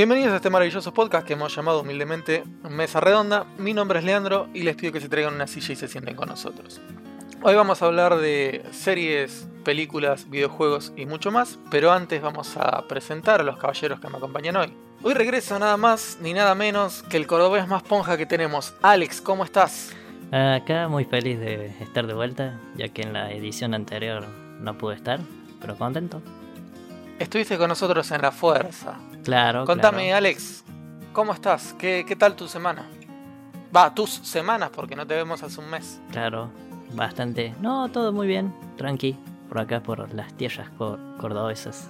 Bienvenidos a este maravilloso podcast que hemos llamado humildemente Mesa Redonda. Mi nombre es Leandro y les pido que se traigan una silla y se sienten con nosotros. Hoy vamos a hablar de series, películas, videojuegos y mucho más, pero antes vamos a presentar a los caballeros que me acompañan hoy. Hoy regresa nada más ni nada menos que el cordobés más ponja que tenemos. Alex, ¿cómo estás? Acá muy feliz de estar de vuelta, ya que en la edición anterior no pude estar, pero contento. Estuviste con nosotros en La Fuerza. Claro. Contame, claro. Alex, ¿cómo estás? ¿Qué, ¿Qué tal tu semana? Va, tus semanas, porque no te vemos hace un mes. Claro, bastante. No, todo muy bien, tranqui. Por acá, por las tierras cor- cordobesas.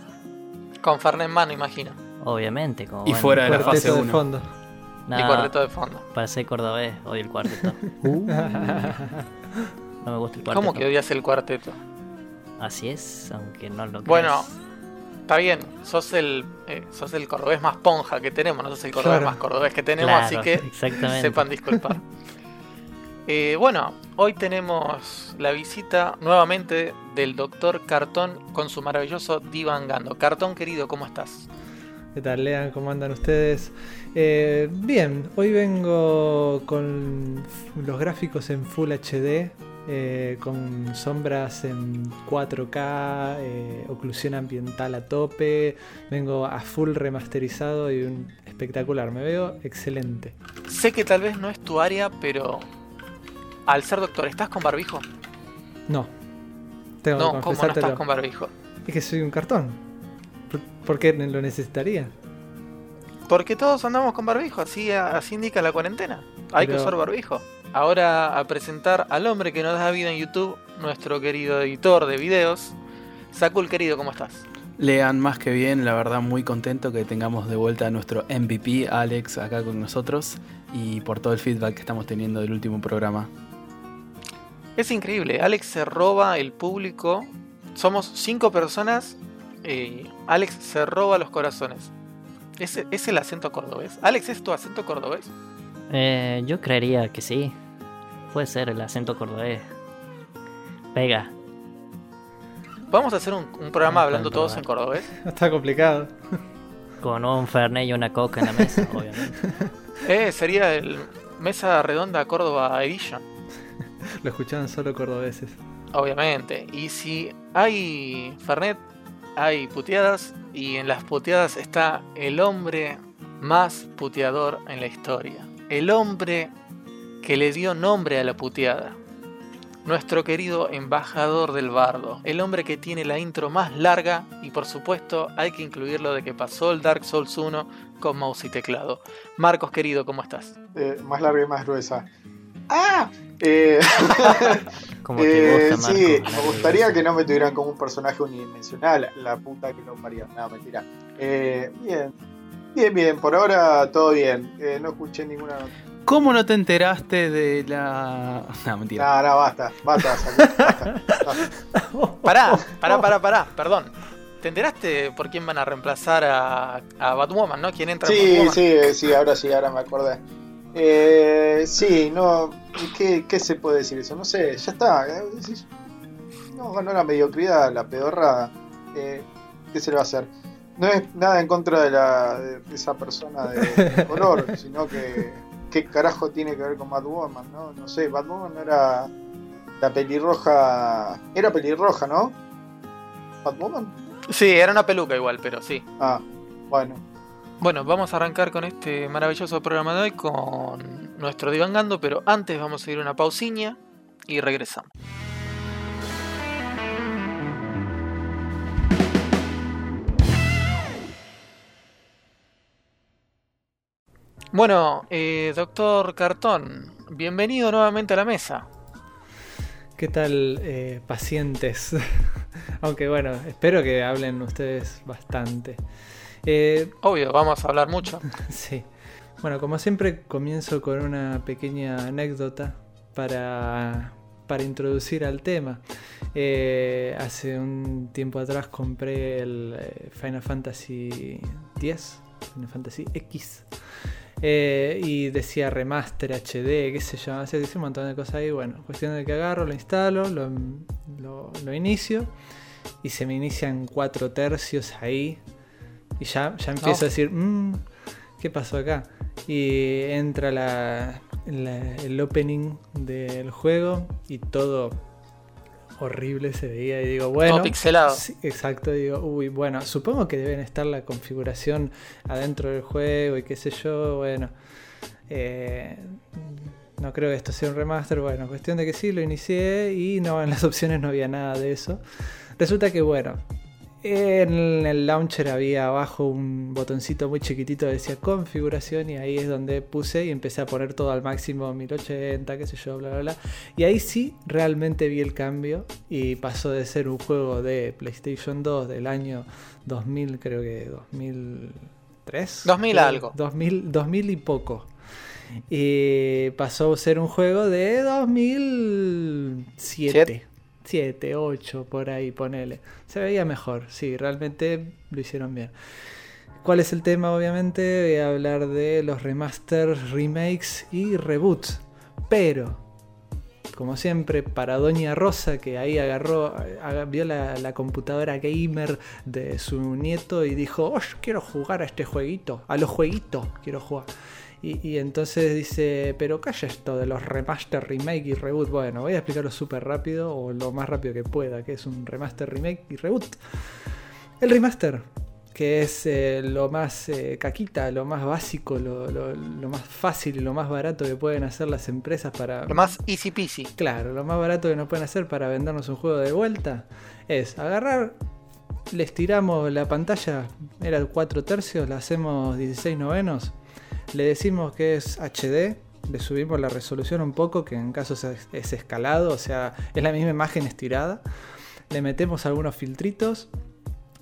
Con Fernet en mano, imagino. Obviamente, como Y bueno, fuera de la fase de 1. fondo. no, Y cuarteto de fondo. Para ser cordobés, odio el cuarteto. No me gusta el cuarteto. ¿Cómo que odias el cuarteto? Así es, aunque no lo Bueno, creas. Está bien, sos el, eh, sos el cordobés más ponja que tenemos, no sos el cordobés Claro. más cordobés que tenemos, Claro, así que sepan disculpar. Eh, bueno, hoy tenemos la visita nuevamente del doctor Cartón con su maravilloso divangando. Cartón querido, ¿cómo estás? ¿Qué tal, Lean? ¿Cómo andan ustedes? Eh, bien, hoy vengo con los gráficos en Full HD, eh, con sombras en 4K, eh, oclusión ambiental a tope, vengo a full remasterizado y un espectacular, me veo excelente. Sé que tal vez no es tu área, pero al ser doctor, ¿estás con barbijo? No, tengo No, que ¿cómo no estás con barbijo? Es que soy un cartón. ¿Por, qué lo necesitaría? Porque todos andamos con barbijo, así, así indica la cuarentena. Hay que usar barbijo. Ahora a presentar al hombre que nos da vida en YouTube, nuestro querido editor de videos. Sakul querido, ¿cómo estás? Lean más que bien, la verdad muy contento que tengamos de vuelta a nuestro MVP, Alex, acá con nosotros y por todo el feedback que estamos teniendo del último programa. Es increíble, Alex se roba el público. Somos cinco personas. eh, Alex se roba los corazones. ¿Es, es el acento cordobés? Alex, ¿es tu acento cordobés? Eh, yo creería que sí. Puede ser el acento cordobés. Pega. Vamos a hacer un, un programa hablando todos en cordobés. Está complicado. Con un fernet y una coca en la mesa, obviamente. Eh, sería el Mesa Redonda Córdoba Edition. Lo escuchaban solo cordobeses. Obviamente. Y si hay Fernet, hay puteadas. Y en las puteadas está el hombre más puteador en la historia. El hombre que le dio nombre a la puteada. Nuestro querido embajador del bardo. El hombre que tiene la intro más larga. Y por supuesto hay que incluirlo de que pasó el Dark Souls 1 con mouse y teclado. Marcos querido, ¿cómo estás? Eh, más larga y más gruesa. ¡Ah! Eh, Como eh, gusta, sí, me gustaría que no me tuvieran como un personaje unidimensional. La puta que lo parió. No, mentira. Eh, bien. Bien, bien. Por ahora todo bien. Eh, no escuché ninguna. ¿Cómo no te enteraste de la... No, mentira. No, no, basta. Basta, basta, basta. Pará, pará, pará, pará, perdón. ¿Te enteraste por quién van a reemplazar a, a Batwoman, no? ¿Quién entra en Sí, Batwoman? sí, eh, sí, ahora sí, ahora me acordé. Eh, sí, no. ¿qué, ¿Qué se puede decir eso? No sé, ya está. eh, No ganó la mediocridad, la pedorrada. Eh, ¿Qué se le va a hacer? No es nada en contra de, la, de esa persona de color, sino que. ¿Qué carajo tiene que ver con Batwoman? No, no sé, Batwoman no era. La pelirroja. Era pelirroja, ¿no? ¿Batwoman? Sí, era una peluca igual, pero sí. Ah, bueno. Bueno, vamos a arrancar con este maravilloso programa de hoy con nuestro divangando, pero antes vamos a ir a una pausiña y regresamos. Bueno, eh, doctor Cartón, bienvenido nuevamente a la mesa. ¿Qué tal, eh, pacientes? Aunque bueno, espero que hablen ustedes bastante. Eh, Obvio, vamos a hablar mucho. sí. Bueno, como siempre, comienzo con una pequeña anécdota para, para introducir al tema. Eh, hace un tiempo atrás compré el eh, Final Fantasy X, Final Fantasy X. Eh, y decía remaster HD, qué sé yo, así dice un montón de cosas ahí. Bueno, cuestión de que agarro, lo instalo, lo, lo- lo inicio y se me inician 4 tercios ahí. Y ya, ya empiezo a decir, "Mm, ¿qué pasó acá? Y entra la, la- el opening del juego y todo horrible se veía. Y digo, bueno. Todo pixelado. Sí, exacto, digo, uy, bueno, supongo que deben estar la configuración adentro del juego y qué sé yo, bueno. eh, no creo que esto sea un remaster, bueno, cuestión de que sí, lo inicié y no, en las opciones no había nada de eso. Resulta que, bueno, en el launcher había abajo un botoncito muy chiquitito que decía configuración y ahí es donde puse y empecé a poner todo al máximo 1080, qué sé yo, bla, bla, bla. Y ahí sí realmente vi el cambio y pasó de ser un juego de PlayStation 2 del año 2000, creo que 2003. 2000 creo, algo. 2000, 2000 y poco. Y pasó a ser un juego de 2007. Siete. 7, 8, por ahí, ponele. Se veía mejor, sí, realmente lo hicieron bien. ¿Cuál es el tema? Obviamente voy a hablar de los remasters, remakes y reboots. Pero, como siempre, para Doña Rosa, que ahí agarró, aga- vio la, la computadora gamer de su nieto y dijo, oh, quiero jugar a este jueguito, a los jueguitos quiero jugar. Y, y entonces dice, pero ¿qué es esto de los remaster, remake y reboot? Bueno, voy a explicarlo súper rápido o lo más rápido que pueda, que es un remaster, remake y reboot. El remaster, que es eh, lo más eh, caquita, lo más básico, lo, lo- lo más fácil y lo más barato que pueden hacer las empresas para... Lo más easy peasy. Claro, lo más barato que nos pueden hacer para vendernos un juego de vuelta es agarrar, le estiramos la pantalla, era 4 tercios, la hacemos 16 novenos, le decimos que es HD, le subimos la resolución un poco, que en caso es, es escalado, o sea, es la misma imagen estirada, le metemos algunos filtritos,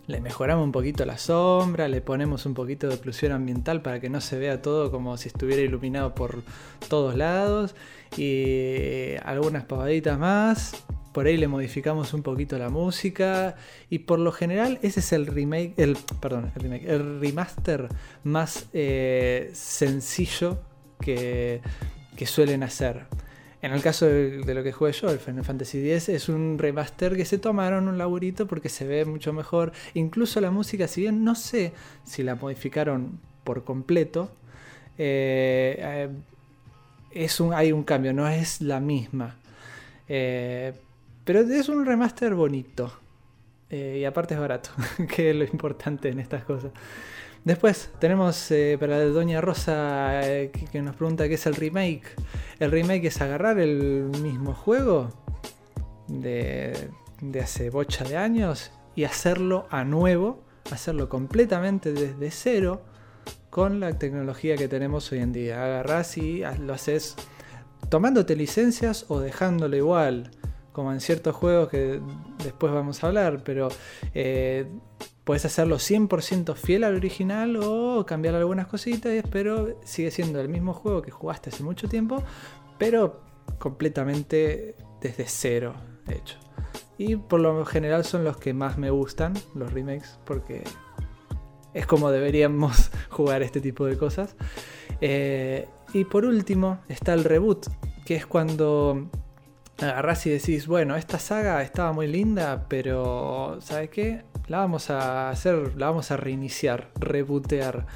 le mejoramos un poquito la sombra, le ponemos un poquito de oclusión ambiental para que no se vea todo como si estuviera iluminado por todos lados y algunas pavaditas más. Por ahí le modificamos un poquito la música y por lo general ese es el remake, el perdón, el remake, el remaster más eh, sencillo que, que suelen hacer. En el caso de, lo que jugué yo, el Final Fantasy X, es un remaster que se tomaron un laburito porque se ve mucho mejor. Incluso la música, si bien no sé si la modificaron por completo, eh, eh, es un, hay un cambio, no es la misma. Pero es un remaster bonito. Eh, y aparte es barato, que es lo importante en estas cosas. Después tenemos eh, para Doña Rosa eh, que, nos pregunta qué es el remake. El remake es agarrar el mismo juego de, de hace bocha de años y hacerlo a nuevo, hacerlo completamente desde cero con la tecnología que tenemos hoy en día. Agarrás y lo haces tomándote licencias o dejándolo igual, como en ciertos juegos que después vamos a hablar, pero eh, puedes hacerlo 100% fiel al original o cambiar algunas cositas, pero sigue siendo el mismo juego que jugaste hace mucho tiempo, pero completamente desde cero hecho. Y por lo general son los que más me gustan, los remakes, porque es como deberíamos jugar este tipo de cosas. Eh, y por último está el reboot, que es cuando agarrás y decís, bueno, esta saga estaba muy linda, pero ¿sabes qué? La vamos a hacer, la vamos a reiniciar, rebootear.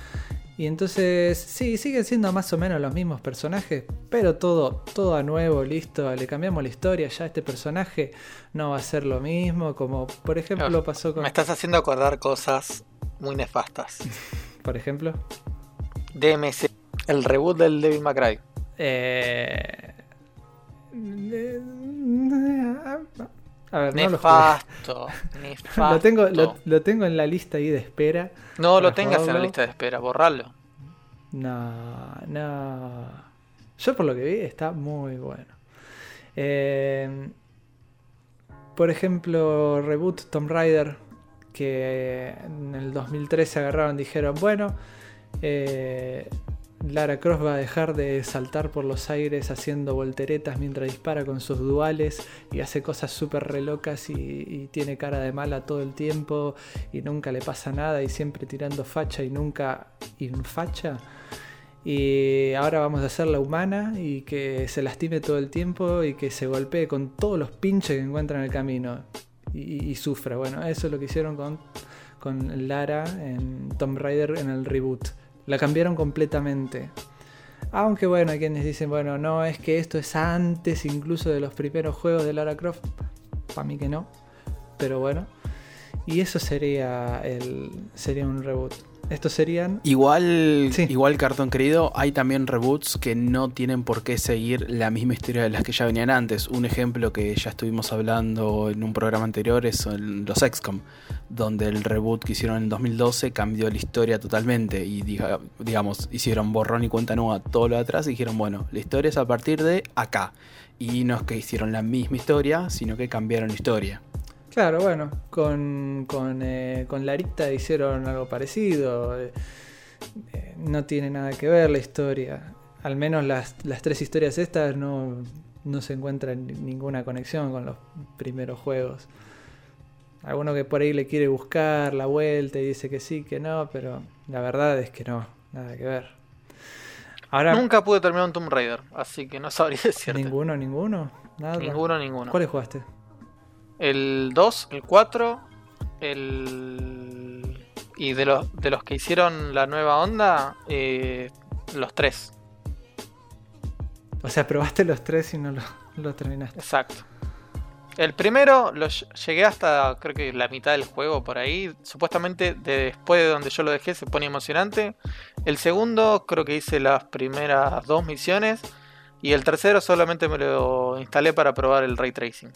Y entonces, sí, siguen siendo más o menos los mismos personajes, pero todo, todo a nuevo, listo, le cambiamos la historia, ya este personaje no va a ser lo mismo, como por ejemplo Claro, pasó con... Me estás haciendo acordar cosas muy nefastas. Por ejemplo... DMC, el reboot del Devil May Cry. Eh... A ver, no lo. Nefasto. Lo tengo, lo, lo tengo en la lista ahí de espera. no lo tengas en la lista de espera, borralo. No, no. Yo por lo que vi está muy bueno. Eh, por ejemplo, Reboot Tomb Raider, que en el 2013 agarraron y dijeron, bueno, eh, Lara Croft va a dejar de saltar por los aires haciendo volteretas mientras dispara con sus duales y hace cosas súper relocas y, y tiene cara de mala todo el tiempo y nunca le pasa nada y siempre tirando facha y nunca infacha. Y ahora vamos a hacerla humana y que se lastime todo el tiempo y que se golpee con todos los pinches que encuentra en el camino y, y sufra. Bueno, eso es lo que hicieron con, con Lara en Tomb Raider en el reboot. La cambiaron completamente. Aunque bueno, hay quienes dicen, bueno, no, es que esto es antes incluso de los primeros juegos de Lara Croft. Para mí que no. Pero bueno. Y eso sería el sería un reboot. Estos serían. Igual, igual cartón querido, hay también reboots que no tienen por qué seguir la misma historia de las que ya venían antes. Un ejemplo que ya estuvimos hablando en un programa anterior es los XCOM, donde el reboot que hicieron en 2012 cambió la historia totalmente y digamos, hicieron borrón y cuenta nueva todo lo de atrás y dijeron, bueno, la historia es a partir de acá. Y no es que hicieron la misma historia, sino que cambiaron la historia. Claro, bueno, con, con, eh, con Larita hicieron algo parecido. Eh, eh, no tiene nada que ver la historia. Al menos las, las tres historias estas no, no se encuentra ninguna conexión con los primeros juegos. Alguno que por ahí le quiere buscar la vuelta y dice que sí, que no, pero la verdad es que no, nada que ver. Ahora, Nunca pude terminar un Tomb Raider, así que no sabría decirte. ¿Ninguno, ninguno? Nada. Ninguno, ninguno. ¿Cuáles jugaste? El 2, el 4, el... Y de los, de los que hicieron la nueva onda, eh, los 3. O sea, probaste los 3 y no los terminaste. Exacto. El primero lo llegué hasta creo que la mitad del juego por ahí. Supuestamente después de donde yo lo dejé se pone emocionante. El segundo creo que hice las primeras dos misiones. Y el tercero solamente me lo instalé para probar el ray tracing.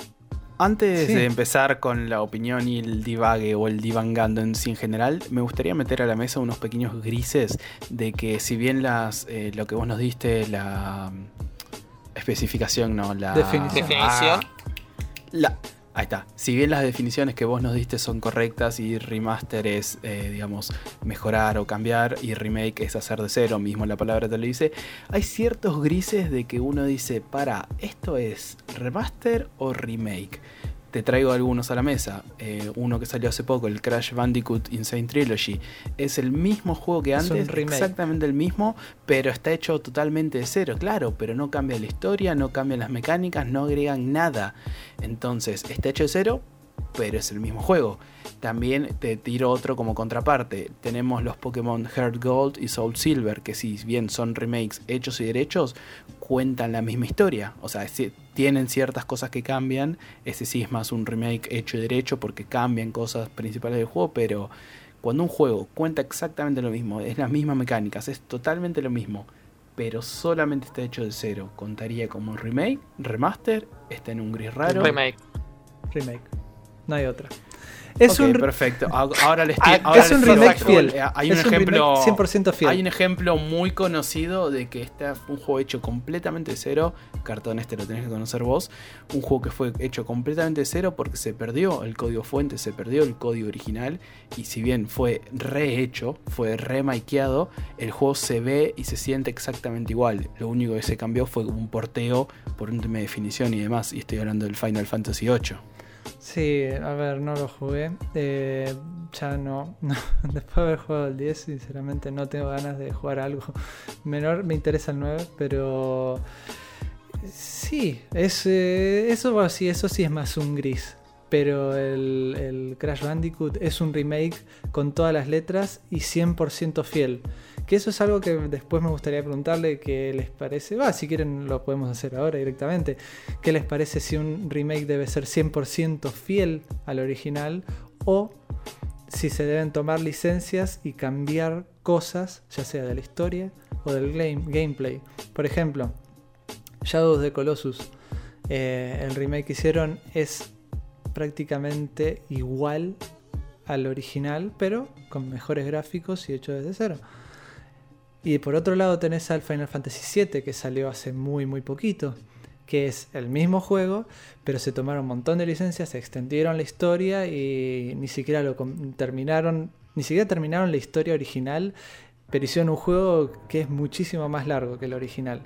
Antes de empezar con la opinión y el divague o el divangando en sí en general, me gustaría meter a la mesa unos pequeños grises de que si bien las eh, lo que vos nos diste, la especificación, no, la definición. Ah, la, Ahí está. Si bien las definiciones que vos nos diste son correctas y remaster es, eh, digamos, mejorar o cambiar y remake es hacer de cero, mismo la palabra te lo dice, hay ciertos grises de que uno dice, para, ¿esto es remaster o remake? Te traigo algunos a la mesa. Eh, uno que salió hace poco, el Crash Bandicoot Insane Trilogy. Es el mismo juego que antes, exactamente el mismo, pero está hecho totalmente de cero, claro, pero no cambia la historia, no cambian las mecánicas, no agregan nada. Entonces, está hecho de cero, pero es el mismo juego. También te tiro otro como contraparte. Tenemos los Pokémon Heart Gold y Soul Silver, que si bien son remakes hechos y derechos, cuentan la misma historia. O sea, tienen ciertas cosas que cambian. Ese sí es más un remake hecho y derecho porque cambian cosas principales del juego, pero cuando un juego cuenta exactamente lo mismo, es las mismas mecánicas, es totalmente lo mismo, pero solamente está hecho de cero, contaría como un remake, remaster, está en un gris raro. Remake. Remake. No hay otra. Es un perfecto. Ahora les ah, Es un remake fiel. Eh, hay un ejemplo 100% fiel. Hay un ejemplo muy conocido de que este fue un juego hecho completamente de cero. Cartón este lo tenés que conocer vos. Un juego que fue hecho completamente de cero porque se perdió el código fuente, se perdió el código original y si bien fue rehecho, fue remakeado, el juego se ve y se siente exactamente igual. Lo único que se cambió fue un porteo por un tema de definición y demás. Y estoy hablando del Final Fantasy VIII. Sí, a ver, no lo jugué. Eh, ya no, Después de haber jugado el 10, sinceramente no tengo ganas de jugar algo menor. Me interesa el 9, pero sí, eh, eso, sí, eso sí es más un gris. Pero el, el Crash Bandicoot es un remake con todas las letras y 100% fiel. Que eso es algo que después me gustaría preguntarle qué les parece. Va, si quieren lo podemos hacer ahora directamente. ¿Qué les parece si un remake debe ser 100% fiel al original o si se deben tomar licencias y cambiar cosas, ya sea de la historia o del gameplay? Por ejemplo, Shadows de Colossus. Eh, el remake que hicieron es prácticamente igual al original, pero con mejores gráficos y hecho desde cero. Y por otro lado tenés al Final Fantasy VII que salió hace muy muy poquito, que es el mismo juego, pero se tomaron un montón de licencias, se extendieron la historia y ni siquiera lo terminaron, ni siquiera terminaron la historia original, pero hicieron un juego que es muchísimo más largo que el original.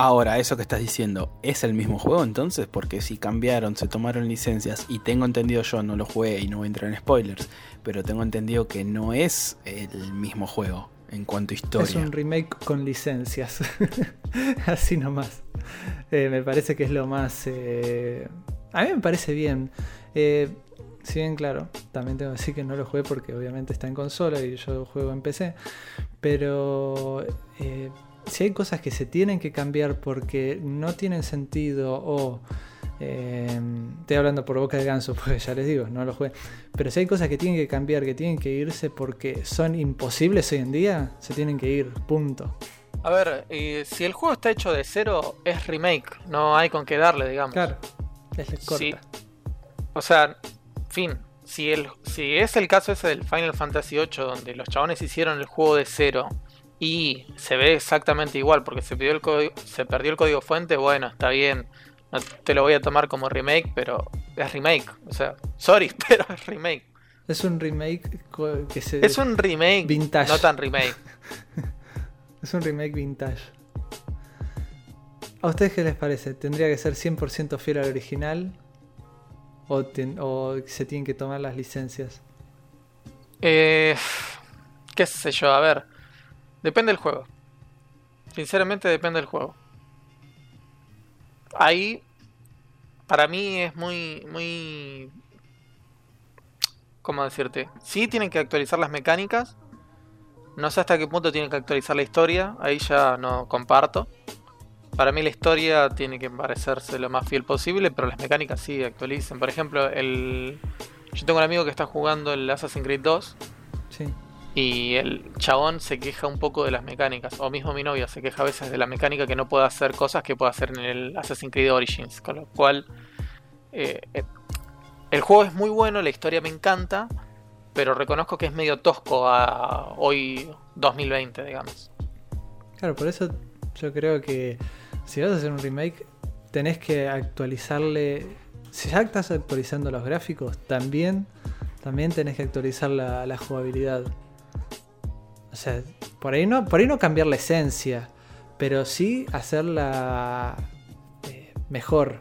Ahora, eso que estás diciendo, ¿es el mismo juego entonces? Porque si cambiaron, se tomaron licencias y tengo entendido yo, no lo jugué y no voy a entrar en spoilers, pero tengo entendido que no es el mismo juego en cuanto a historia. Es un remake con licencias. Así nomás. Eh, me parece que es lo más... Eh, a mí me parece bien. Eh, si bien, claro, también tengo que decir que no lo jugué porque obviamente está en consola y yo juego en PC. Pero si hay cosas que se tienen que cambiar porque no tienen sentido o... eh, estoy hablando por boca de ganso porque ya les digo, no lo jugué. Pero si hay cosas que tienen que cambiar, que tienen que irse porque son imposibles hoy en día, se tienen que ir, punto. A ver, si el juego está hecho de cero, es remake. No hay con qué darle, digamos. Claro, es corta. Sí. O sea, fin. Si, el, si es el caso ese del Final Fantasy VIII, donde los chabones hicieron el juego de cero y se ve exactamente igual porque se, pidió el código, se perdió el código fuente, bueno, está bien. No te lo voy a tomar como remake, pero es remake. O sea, sorry, pero es remake. Es un remake que se. Es un remake, Vintage. no tan remake. Es un remake vintage. ¿A ustedes qué les parece? ¿Tendría que ser 100% fiel al original? ¿O, ten- o se tienen que tomar las licencias? Eh, qué sé yo, a ver. Depende del juego. Sinceramente depende del juego. Ahí, para mí es muy, muy... ¿Cómo decirte? Sí tienen que actualizar las mecánicas. No sé hasta qué punto tienen que actualizar la historia. Ahí ya no comparto. Para mí la historia tiene que parecerse lo más fiel posible, pero las mecánicas sí actualicen. Por ejemplo, el... Yo tengo un amigo que está jugando el Assassin's Creed 2 Sí. Y el chabón se queja un poco de las mecánicas. O mismo mi novia se queja a veces de la mecánica que no puede hacer cosas que puede hacer en el Assassin's Creed Origins. Con lo cual, eh, eh, el juego es muy bueno, la historia me encanta, pero reconozco que es medio tosco a hoy 2020, digamos. Claro, por eso yo creo que si vas a hacer un remake, tenés que actualizarle. Si ya estás actualizando los gráficos, también, también tenés que actualizar la, la jugabilidad. O sea, por ahí no, por ahí no cambiar la esencia, pero sí hacerla eh, mejor.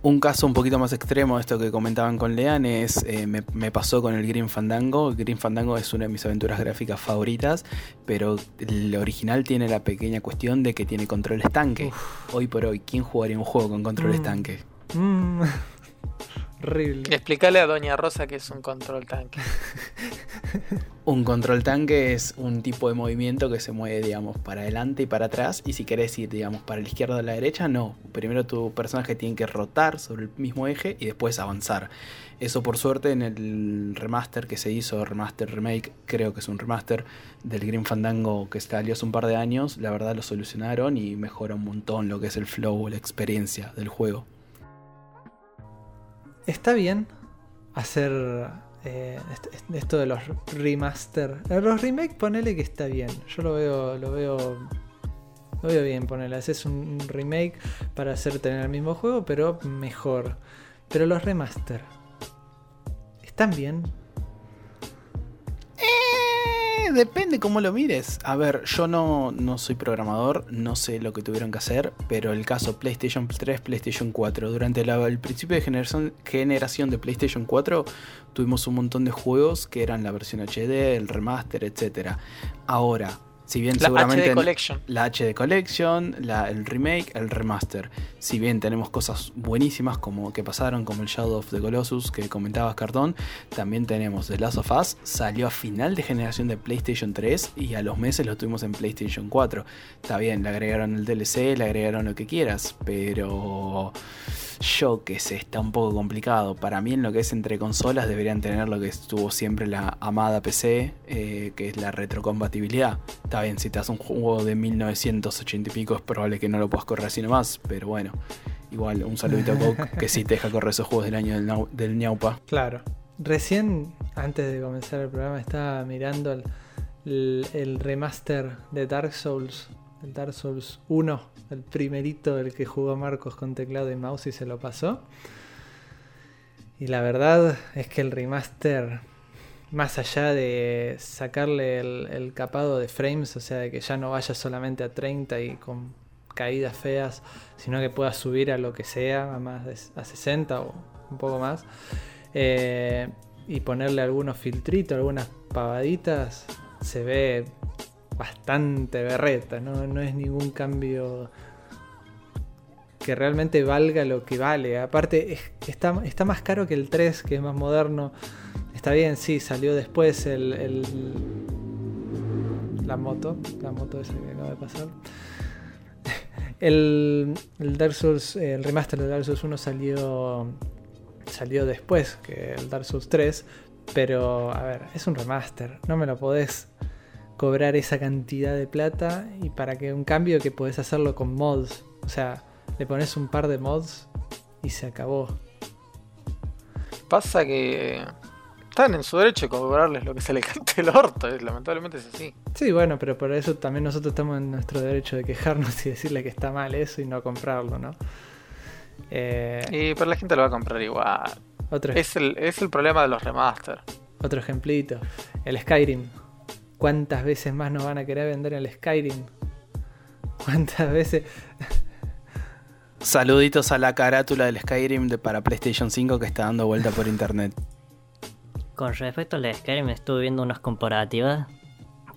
Un caso un poquito más extremo, esto que comentaban con Lean, es eh, me, me pasó con el Green Fandango. Green Fandango es una de mis aventuras gráficas favoritas, pero el original tiene la pequeña cuestión de que tiene controles tanque. Hoy por hoy, ¿quién jugaría un juego con controles Mm. tanque? Mm. Horrible. Explícale a Doña Rosa que es un control tanque. Un control tanque es un tipo de movimiento que se mueve, digamos, para adelante y para atrás. Y si querés ir, digamos, para la izquierda o la derecha, no. Primero tu personaje tiene que rotar sobre el mismo eje y después avanzar. Eso por suerte en el remaster que se hizo, remaster remake, creo que es un remaster del Green Fandango que salió hace un par de años, la verdad lo solucionaron y mejora un montón lo que es el flow, la experiencia del juego. Está bien hacer eh, est- esto de los remaster. Eh, Los remake, ponele que está bien. Yo lo veo, lo veo, lo veo bien, ponele. Haces un remake para hacer tener el mismo juego, pero mejor. Pero los remaster, ¿están bien? Depende cómo lo mires. A ver, yo no, no soy programador, no sé lo que tuvieron que hacer, pero el caso PlayStation 3, PlayStation 4, durante el principio de generación, generación de PlayStation 4 tuvimos un montón de juegos que eran la versión HD, el remaster, etc. Ahora, si bien La seguramente... HD Collection. la HD Collection, la- el remake, el remaster. Si bien tenemos cosas buenísimas como que pasaron, como el Shadow of the Colossus que comentabas Cartón, también tenemos The Last of Us, salió a final de generación de PlayStation 3 y a los meses lo tuvimos en PlayStation 4. Está bien, le agregaron el DLC, le agregaron lo que quieras, pero yo que sé, está un poco complicado. Para mí en lo que es entre consolas deberían tener lo que estuvo siempre la amada PC, eh, que es la retrocompatibilidad. Está bien, si te das un juego de 1980 y pico es probable que no lo puedas correr así nomás, pero bueno. Igual, un saludito a Coke que sí te deja correr esos juegos del año del, Nau- del ñaupa. Claro. Recién, antes de comenzar el programa, estaba mirando el, el- el remaster de Dark Souls, el Dark Souls 1, el primerito, el que jugó Marcos con teclado y mouse y se lo pasó. Y la verdad es que el remaster, más allá de sacarle el, capado de frames, o sea, de que ya no vaya solamente a 30 y con caídas feas, sino que pueda subir a lo que sea, a más de a 60 o un poco más, eh, y ponerle algunos filtritos, algunas pavaditas, se ve bastante berreta, no, no es ningún cambio que realmente valga lo que vale. Aparte, es- está, está más caro que el 3, que es más moderno. Está bien, sí, salió después el, el- la moto, la moto esa que acaba de pasar. El, el Dark Souls, el remaster de Dark Souls 1 salió salió después que el Dark Souls 3, pero a ver, es un remaster, no me lo podés cobrar esa cantidad de plata y para que un cambio que podés hacerlo con mods, o sea, le pones un par de mods y se acabó. Pasa que están en su derecho de cobrarles lo que se le cante el orto, eh, lamentablemente es así. Sí, bueno, pero por eso también nosotros estamos en nuestro derecho de quejarnos y decirle que está mal eso y no comprarlo, ¿no? Eh, Y pero la gente lo va a comprar igual. otro, Es el, es el problema de los remaster. otro ejemplito, el Skyrim. ¿Cuántas veces más nos van a querer vender el Skyrim? ¿Cuántas veces? Saluditos a la carátula del Skyrim de, para PlayStation 5 que está dando vuelta por internet. Con respecto al Skyrim, estuve viendo unas comparativas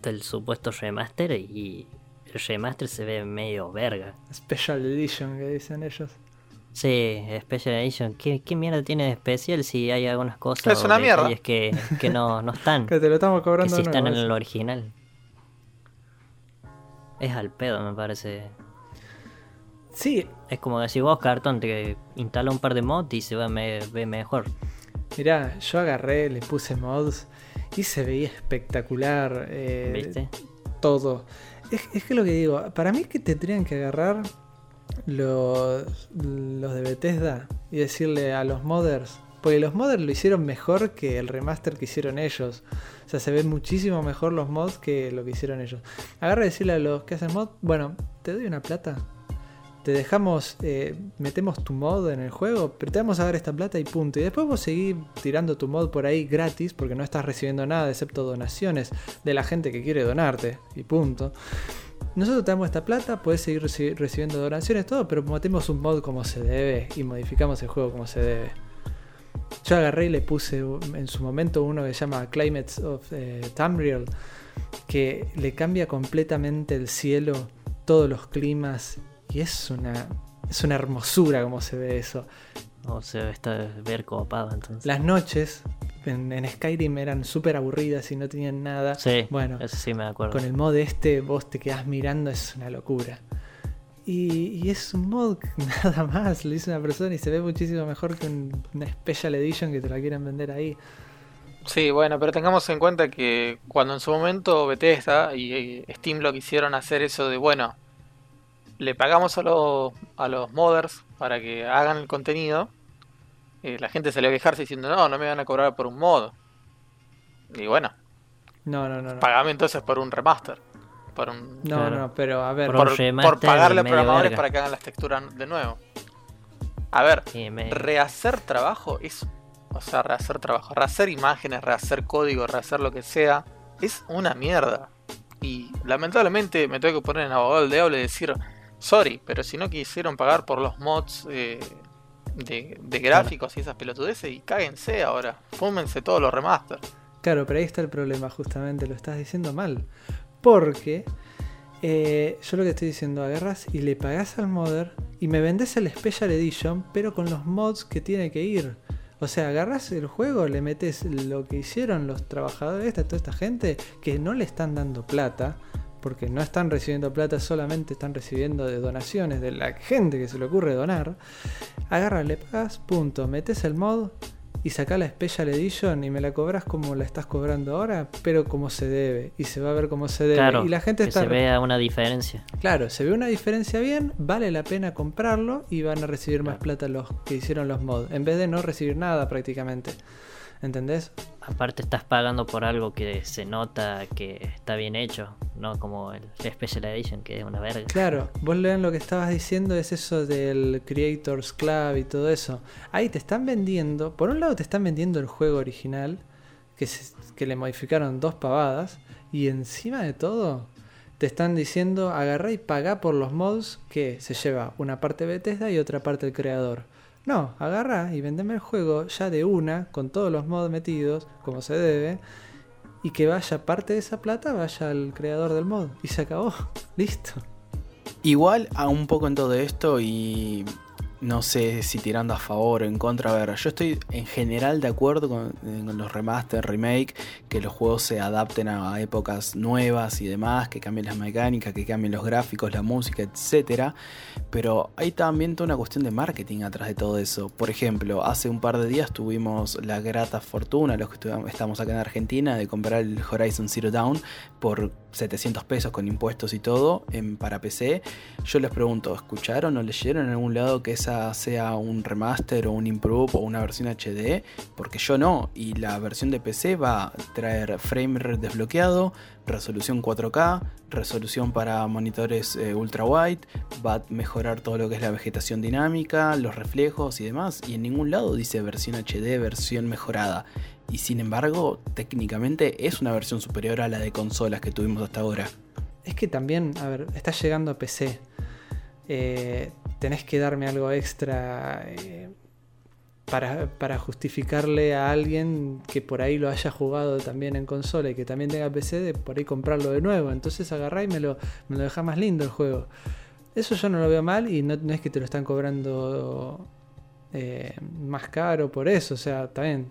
del supuesto remaster y el remaster se ve medio verga. Special Edition que dicen ellos. Sí, Special Edition. ¿Qué, qué mierda tiene de especial si hay algunas cosas Es una mierda. que, que no, no están? Que te lo estamos que cobrando sí de están nuevo, en el original. Es al pedo, me parece. Sí, Es como decir vos, cartón, te instala un par de mods y se va me, ve mejor. Mirá, yo agarré, le puse mods y se veía espectacular. eh, ¿Viste? todo. Es, es que lo que digo, para mí es que tendrían que agarrar los, los de Bethesda y decirle a los modders, porque los modders lo hicieron mejor que el remaster que hicieron ellos. O sea, se ven muchísimo mejor los mods que lo que hicieron ellos. Agarra y decirle a los que hacen mod, bueno, te doy una plata. Te dejamos, eh, metemos tu mod en el juego, pero te vamos a dar esta plata y punto. Y después vos seguís tirando tu mod por ahí gratis, porque no estás recibiendo nada excepto donaciones de la gente que quiere donarte, y punto. Nosotros te damos esta plata, puedes seguir reci- recibiendo donaciones, todo, pero metemos un mod como se debe y modificamos el juego como se debe. Yo agarré y le puse en su momento uno que se llama Climates of eh, Tamriel, que le cambia completamente el cielo, todos los climas, y es una, es una hermosura como se ve eso. O sea, está ver copado entonces. Las noches en, en Skyrim eran súper aburridas y no tenían nada. Sí, bueno, eso sí me acuerdo. con el mod este vos te quedás mirando, es una locura. Y, y es un mod nada más, lo hizo una persona y se ve muchísimo mejor que un- una Special Edition que te la quieran vender ahí. Sí, bueno, pero tengamos en cuenta que cuando en su momento Bethesda y y Steam lo quisieron hacer eso de, bueno, le pagamos a los, a los modders para que hagan el contenido, eh, la gente salió a quejarse diciendo, no, no me van a cobrar por un mod. Y bueno, No, no, no. No, pagame entonces por un remaster. Por un... no, Claro. no, pero a ver. Por pagarle a programadores verga. para que hagan las texturas de nuevo. A ver, Sí, me- rehacer trabajo es. O sea, rehacer trabajo, rehacer imágenes, rehacer código, rehacer lo que sea, es una mierda. Y lamentablemente me tengo que poner en abogado del diablo y decir, sorry, pero si no quisieron pagar por los mods eh, de, gráficos y esas pelotudeces, y cáguense ahora, fúmense todos los remaster. Claro, pero ahí está el problema, justamente, lo estás diciendo mal. Porque eh, yo lo que estoy diciendo, agarras y le pagás al modder y me vendés el Special Edition, pero con los mods que tiene que ir. O sea, agarras el juego, le metes lo que hicieron los trabajadores, esta, toda esta gente, que no le están dando plata, porque no están recibiendo plata, solamente están recibiendo de donaciones de la gente que se le ocurre donar. Agarra, le pagas, punto, metes el mod y sacás la Special Edition y me la cobras como la estás cobrando ahora, pero como se debe, y se va a ver como se debe. Claro, y la gente que está se vea una diferencia. Claro, se ve una diferencia bien, vale la pena comprarlo y van a recibir más plata los que hicieron los mods, en vez de no recibir nada prácticamente. ¿Entendés? Aparte estás pagando por algo que se nota que está bien hecho, no como el Special Edition, que es una verga. Claro, vos lean lo que estabas diciendo, es eso del Creators Club y todo eso. Ahí te están vendiendo, por un lado te están vendiendo el juego original, que, se- que le modificaron dos pavadas, y encima de todo te están diciendo agarrá y pagá por los mods que se lleva una parte Bethesda y otra parte el creador. No, agarrá y vendeme el juego ya de una, con todos los mods metidos, como se debe, y que vaya parte de esa plata, vaya al creador del mod. Y se acabó. Listo. Igual a un poco en todo esto y no sé si tirando a favor o en contra. A ver, yo estoy en general de acuerdo con, los remaster, remake, que los juegos se adapten a, épocas nuevas y demás, que cambien las mecánicas, que cambien los gráficos, la música, etc. Pero hay también toda una cuestión de marketing atrás de todo eso. Por ejemplo, hace un par de días tuvimos la grata fortuna, los que estamos acá en Argentina, de comprar el Horizon Zero Dawn por 700 pesos con impuestos y todo en, para PC. Yo les pregunto, ¿escucharon o leyeron en algún lado que esa sea un remaster o un improve o una versión HD, porque yo no, y la versión de PC va a traer frame rate desbloqueado, resolución 4K, resolución para monitores eh, ultra wide, va a mejorar todo lo que es la vegetación dinámica, los reflejos y demás, y en ningún lado dice versión HD, versión mejorada. Y sin embargo, técnicamente es una versión superior a la de consolas que tuvimos hasta ahora. Es que también, a ver, está llegando a PC. Eh, tenés que darme algo extra eh, para, justificarle a alguien que por ahí lo haya jugado también en consola y que también tenga PC de por ahí comprarlo de nuevo. Entonces agarrá y me lo, deja más lindo el juego. Eso yo no lo veo mal y no, es que te lo están cobrando eh, más caro por eso. O sea, también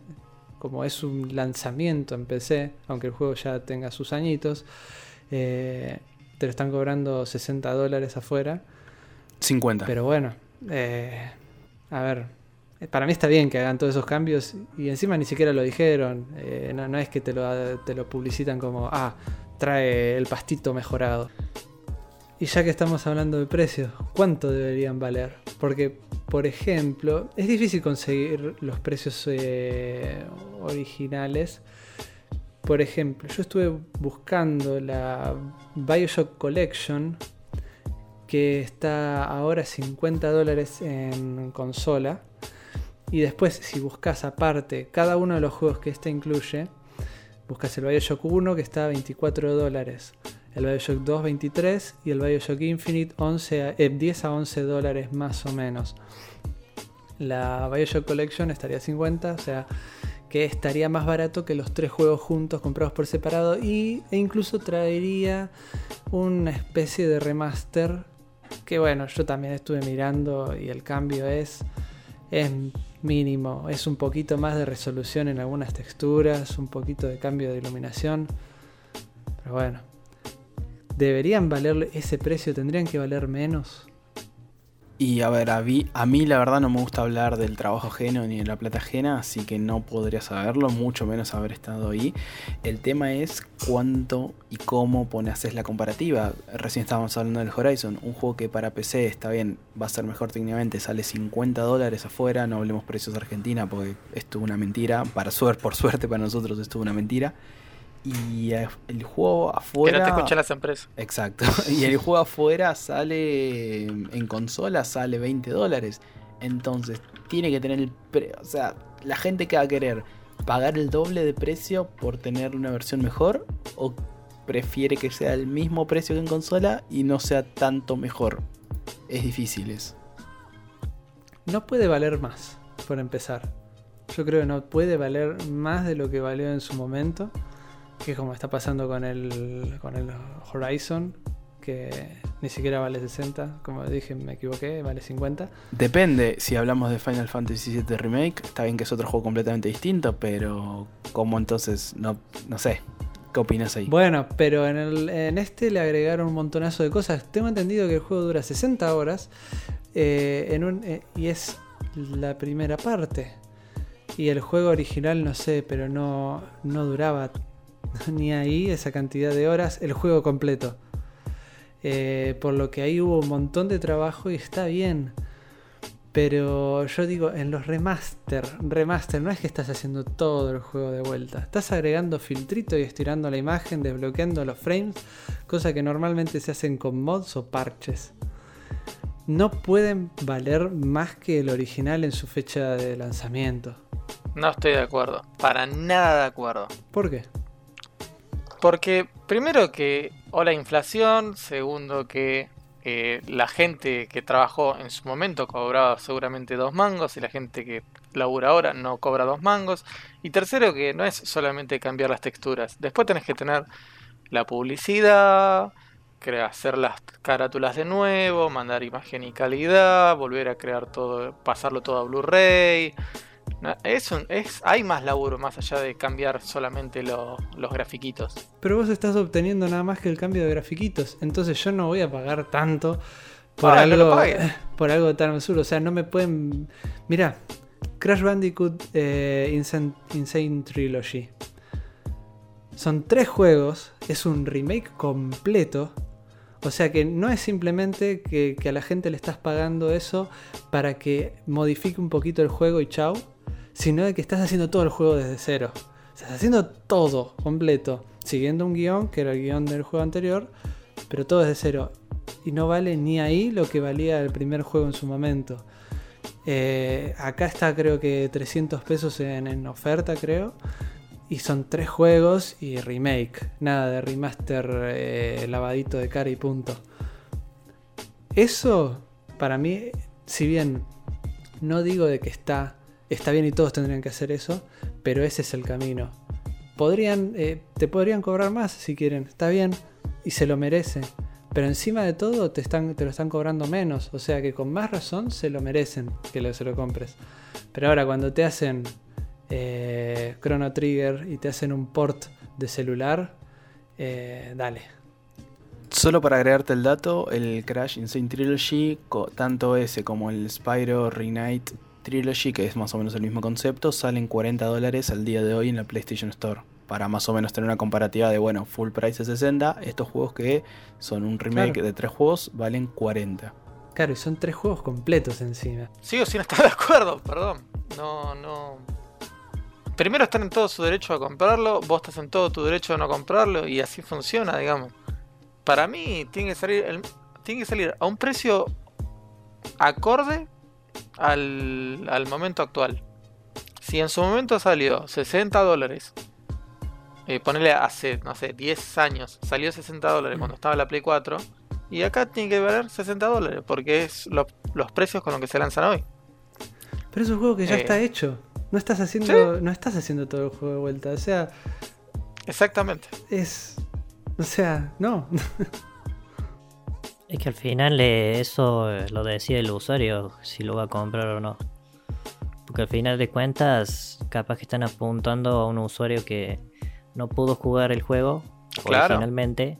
como es un lanzamiento en PC, aunque el juego ya tenga sus añitos, eh, te lo están cobrando 60 dólares afuera 50. Pero bueno, eh, a ver, para mí está bien que hagan todos esos cambios y encima ni siquiera lo dijeron. Eh, no, es que te lo, te lo publicitan como, ah, trae el pastito mejorado. Y ya que estamos hablando de precios, ¿cuánto deberían valer? Porque, por ejemplo, es difícil conseguir los precios eh, originales. Por ejemplo, yo estuve buscando la Bioshock Collection que está ahora 50 dólares en consola. Y después, si buscas aparte cada uno de los juegos que este incluye, buscas el Bioshock 1 que está a 24 dólares, el Bioshock 2 23 y el Bioshock Infinite 11 10 a 11 dólares más o menos. La Bioshock Collection estaría a 50, o sea que estaría más barato que los tres juegos juntos comprados por separado y, e incluso traería una especie de remaster que bueno, yo también estuve mirando y el cambio es, es mínimo. Es un poquito más de resolución en algunas texturas, un poquito de cambio de iluminación. Pero bueno, ¿deberían valer ese precio? ¿Tendrían que valer menos? Y a ver, a mí, la verdad no me gusta hablar del trabajo ajeno ni de la plata ajena, así que no podría saberlo, mucho menos haber estado ahí. El tema es cuánto y cómo pones la comparativa. Recién estábamos hablando del Horizon, un juego que para PC está bien, va a ser mejor técnicamente, sale 50 dólares afuera, no hablemos precios de Argentina porque esto es una mentira, para suerte, por suerte para nosotros esto es una mentira. Y el juego afuera. Que no te escuchan las empresas. Exacto. Y el juego afuera sale. En consola sale 20 dólares. Entonces, tiene que tener el. o sea, la gente que va a querer pagar el doble de precio por tener una versión mejor. O prefiere que sea el mismo precio que en consola y no sea tanto mejor. Es difícil eso. No puede valer más, por empezar. Yo creo que no puede valer más de lo que valió en su momento que es como está pasando con el, con el Horizon, que ni siquiera vale 60, como dije, me equivoqué, vale 50. Depende, si hablamos de Final Fantasy VII Remake, está bien que es otro juego completamente distinto, pero ¿cómo entonces? No, no sé, ¿qué opinas ahí? Bueno, pero en, el, en este le agregaron un montonazo de cosas. Tengo entendido que el juego dura 60 horas eh, en un, eh, y es la primera parte. Y el juego original, no sé, pero no, no duraba ni ahí esa cantidad de horas el juego completo. Eh, por lo que ahí hubo un montón de trabajo y está bien. Pero yo digo, en los remaster, remaster, no es que estás haciendo todo el juego de vuelta. Estás agregando filtrito y estirando la imagen, desbloqueando los frames, cosa que normalmente se hacen con mods o parches. No pueden valer más que el original en su fecha de lanzamiento. No estoy de acuerdo, para nada de acuerdo. ¿Por qué? Porque primero que o la inflación, segundo que eh, la gente que trabajó en su momento cobraba seguramente dos mangos y la gente que labura ahora no cobra dos mangos. Y tercero que no es solamente cambiar las texturas, después tenés que tener la publicidad, hacer las carátulas de nuevo, mandar imagen y calidad, volver a crear todo, pasarlo todo a Blu-ray. Es, es, hay más laburo más allá de cambiar solamente los grafiquitos. Pero vos estás obteniendo nada más que el cambio de grafiquitos. Entonces yo no voy a pagar tanto por, algo, por algo tan absurdo. O sea, no me pueden... Mira, Crash Bandicoot eh, Insane Trilogy. Son tres juegos, es un remake completo. O sea que no es simplemente que, a la gente le estás pagando eso para que modifique un poquito el juego y chau, sino de que estás haciendo todo el juego desde cero. Estás haciendo todo completo, siguiendo un guion, que era el guion del juego anterior, pero todo desde cero. Y no vale ni ahí lo que valía el primer juego en su momento. Eh, acá está creo que 300 pesos en oferta, creo. Y son tres juegos y remake. Nada de remaster eh, lavadito de cara y punto. Eso, para mí, si bien no digo de que está, está bien y todos tendrían que hacer eso, pero ese es el camino. Podrían, eh, te podrían cobrar más si quieren, está bien y se lo merecen. Pero encima de todo te, están, te lo están cobrando menos. O sea que con más razón se lo merecen que se lo compres. Pero ahora cuando te hacen eh, Chrono Trigger y te hacen un port de celular, eh, dale. Solo para agregarte el dato, el Crash Insane Trilogy, tanto ese como el Spyro Reunite Trilogy, que es más o menos el mismo concepto, salen 40 dólares al día de hoy en la PlayStation Store. Para más o menos tener una comparativa de, bueno, full price de 60, estos juegos que son un remake de tres juegos valen 40. Claro, y son tres juegos completos encima. Sigo sin estar de acuerdo, perdón. No, no primero están en todo su derecho a comprarlo, vos estás en todo tu derecho a no comprarlo y así funciona, digamos. Para mí tiene que salir, tiene que salir a un precio acorde al, momento actual. Si en su momento salió 60 dólares, eh, ponele hace, no sé, 10 años, salió 60 dólares cuando estaba la Play 4, y acá tiene que valer 60 dólares, porque es los precios con los que se lanzan hoy. Pero es un juego que ya eh, está hecho. No estás haciendo, no estás haciendo todo el juego de vuelta. O sea. Exactamente. Es. O sea, no. es que al final eh, eso lo decide el usuario, si lo va a comprar o no. Porque al final de cuentas, capaz que están apuntando a un usuario que no pudo jugar el juego claro. originalmente.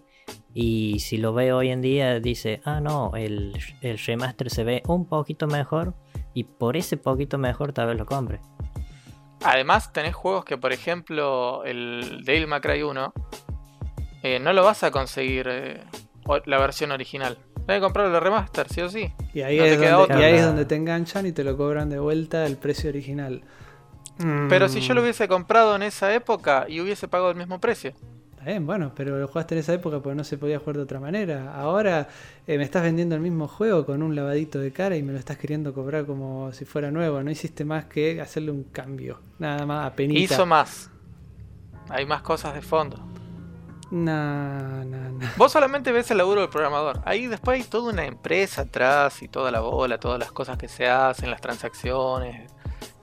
Y si lo ve hoy en día, dice: Ah, no, el, el remaster se ve un poquito mejor. Y por ese poquito mejor, tal vez lo compre. Además, tenés juegos que, por ejemplo, el Dale Macray 1, eh, no lo vas a conseguir eh, la versión original. Tienes que comprar el remaster, sí o sí. Y ahí, es, donde, te enganchan y te lo cobran de vuelta el precio original. Pero si yo lo mm. hubiese comprado en esa época y hubiese pagado el mismo precio bueno, pero lo jugaste en esa época porque no se podía jugar de otra manera. Ahora eh, me estás vendiendo el mismo juego con un lavadito de cara y me lo estás queriendo cobrar como si fuera nuevo. No hiciste más que hacerle un cambio. Nada más, a penita. Hizo más. Hay más cosas de fondo. No, no, no. Vos solamente ves el laburo del programador. Ahí después hay toda una empresa atrás y toda la bola, todas las cosas que se hacen, las transacciones,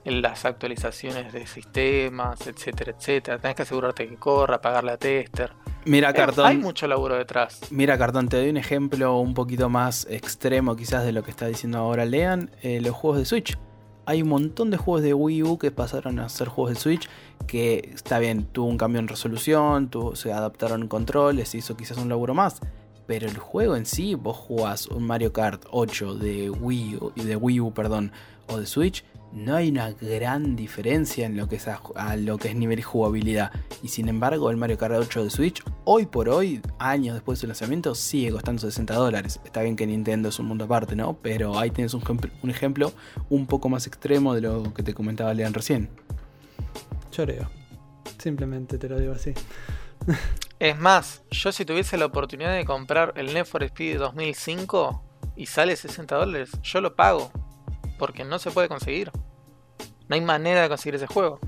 las actualizaciones de sistemas, etcétera, etcétera. Tenés que asegurarte que corra, pagarle a tester. Mira, Cartón. Hay mucho laburo detrás. Mira, Cartón, te doy un ejemplo un poquito más extremo, quizás, de lo que está diciendo ahora Lean. Eh, los juegos de Switch. Hay un montón de juegos de Wii U que pasaron a ser juegos de Switch. Que está bien, tuvo un cambio en resolución, se adaptaron controles, hizo quizás un laburo más. Pero el juego en sí, vos jugás un Mario Kart 8 de Wii U, de Wii U perdón, o de Switch no hay una gran diferencia en lo que es a, lo que es nivel y jugabilidad. Y sin embargo, el Mario Kart 8 de Switch, hoy por hoy, años después de su lanzamiento, sigue costando 60 dólares. Está bien que Nintendo es un mundo aparte, ¿no? Pero ahí tienes un, un ejemplo un poco más extremo de lo que te comentaba Lean recién. Choreo. Simplemente te lo digo así. es más, yo si tuviese la oportunidad de comprar el Need for Speed 2005 y sale 60 dólares, yo lo pago porque no se puede conseguir. No hay manera de conseguir ese juego.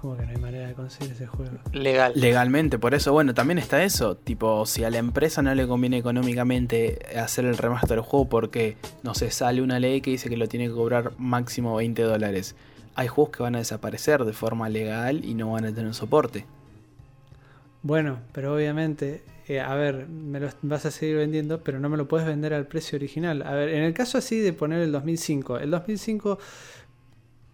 ¿Cómo que no hay manera de conseguir ese juego? Legal. Legalmente, por eso, bueno, también está eso. Tipo, si a la empresa no le conviene económicamente hacer el remaster del juego porque, no sé, sale una ley que dice que lo tiene que cobrar máximo 20 dólares. Hay juegos que van a desaparecer de forma legal y no van a tener soporte. Bueno, pero obviamente eh, a ver, me lo vas a seguir vendiendo, pero no me lo puedes vender al precio original. A ver, en el caso así de poner el 2005, el 2005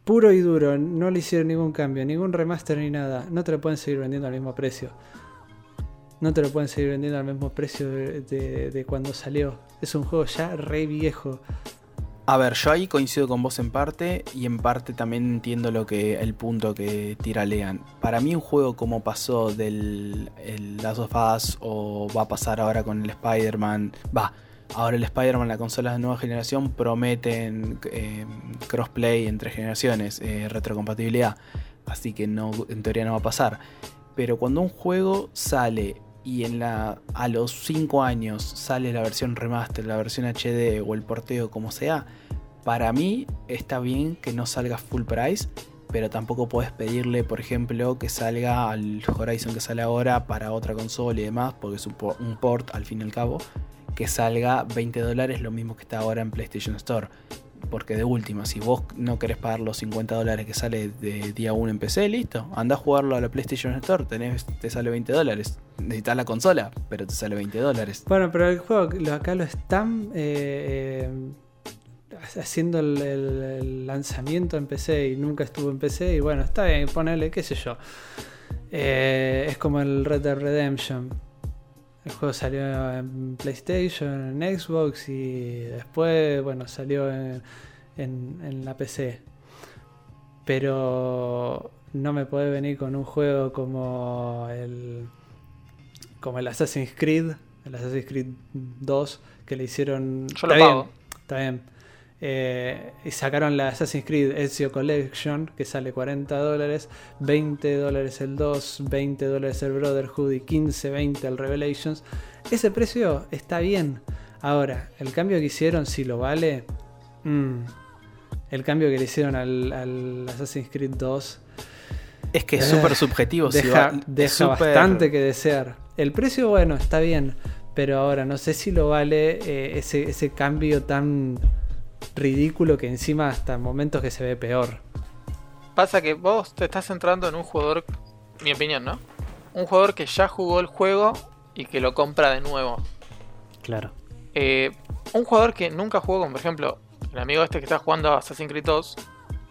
puro y duro, no le hicieron ningún cambio, ningún remaster ni nada, no te lo pueden seguir vendiendo al mismo precio. No te lo pueden seguir vendiendo al mismo precio de, cuando salió. Es un juego ya re viejo. A ver, yo ahí coincido con vos en parte y en parte también entiendo lo que el punto que tira Lean. Para mí un juego como pasó del el Last of Us o va a pasar ahora con el Spider-Man, va, ahora el Spider-Man, la consola de nueva generación prometen eh, crossplay entre generaciones, eh, retrocompatibilidad, así que no, en teoría no va a pasar. Pero cuando un juego sale y en la, a los 5 años sale la versión remaster, la versión HD o el porteo como sea, para mí está bien que no salga full price, pero tampoco puedes pedirle, por ejemplo, que salga al Horizon que sale ahora para otra consola y demás, porque es un, un port al fin y al cabo, que salga 20 dólares lo mismo que está ahora en PlayStation Store. Porque de última, si vos no querés pagar los 50 dólares que sale de día 1 en PC, listo. Anda a jugarlo a la PlayStation Store, te sale 20 dólares. Necesitas la consola, pero te sale 20 dólares. Bueno, pero el juego acá lo están eh, eh, haciendo el, lanzamiento en PC y nunca estuvo en PC. Y bueno, está bien, ponerle, qué sé yo. Eh, es como el Red Dead Redemption. El juego salió en PlayStation, en Xbox y después, bueno, salió en, en- en la PC. Pero no me puede venir con un juego como el como el Assassin's Creed, el Assassin's Creed 2 que le hicieron. Yo lo Está pago. bien, Está bien. Eh, y sacaron la Assassin's Creed Ezio Collection que sale 40 dólares, 20 dólares el 2, 20 dólares el Brotherhood y 15, 20 el Revelations. Ese precio está bien. Ahora, el cambio que hicieron, si lo vale. mm, el cambio que le hicieron al, al Assassin's Creed 2 Es que es Eh, súper subjetivo. si deja, va- deja súper- bastante que desear. El precio, bueno, está bien. Pero ahora no sé si lo vale eh, ese, ese cambio tan ridículo que encima hasta momentos que se ve peor. Pasa que vos te estás centrando en un jugador, mi opinión, ¿no? Un jugador que ya jugó el juego y que lo compra de nuevo. Claro. Eh, un jugador que nunca jugó, como por ejemplo, el amigo este que está jugando a Assassin's Creed 2,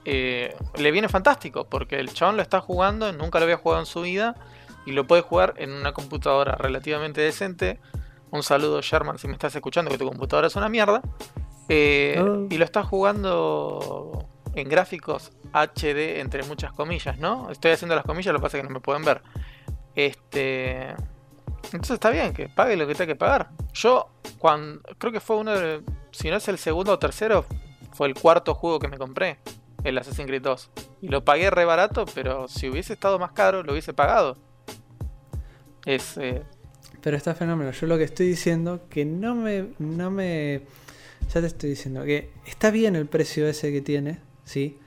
eh, le viene fantástico, porque el chabón lo está jugando, nunca lo había jugado en su vida, y lo puede jugar en una computadora relativamente decente. Un saludo, Sherman, si me estás escuchando, que tu computadora es una mierda. Eh, Oh. Y lo está jugando en gráficos HD, entre muchas comillas, ¿no? Estoy haciendo las comillas, lo que pasa es que no me pueden ver. Este. Entonces está bien, que pague lo que tenga que pagar. Yo, cuando. Creo que fue uno de. Si no es el segundo o tercero, fue el cuarto juego que me compré. El Assassin's Creed 2. Y lo pagué re barato, pero si hubiese estado más caro, lo hubiese pagado. Es. eh, Pero está fenómeno. Yo lo que estoy diciendo, que no me. No me. Ya te estoy diciendo que está bien el precio ese que tiene, ¿sí?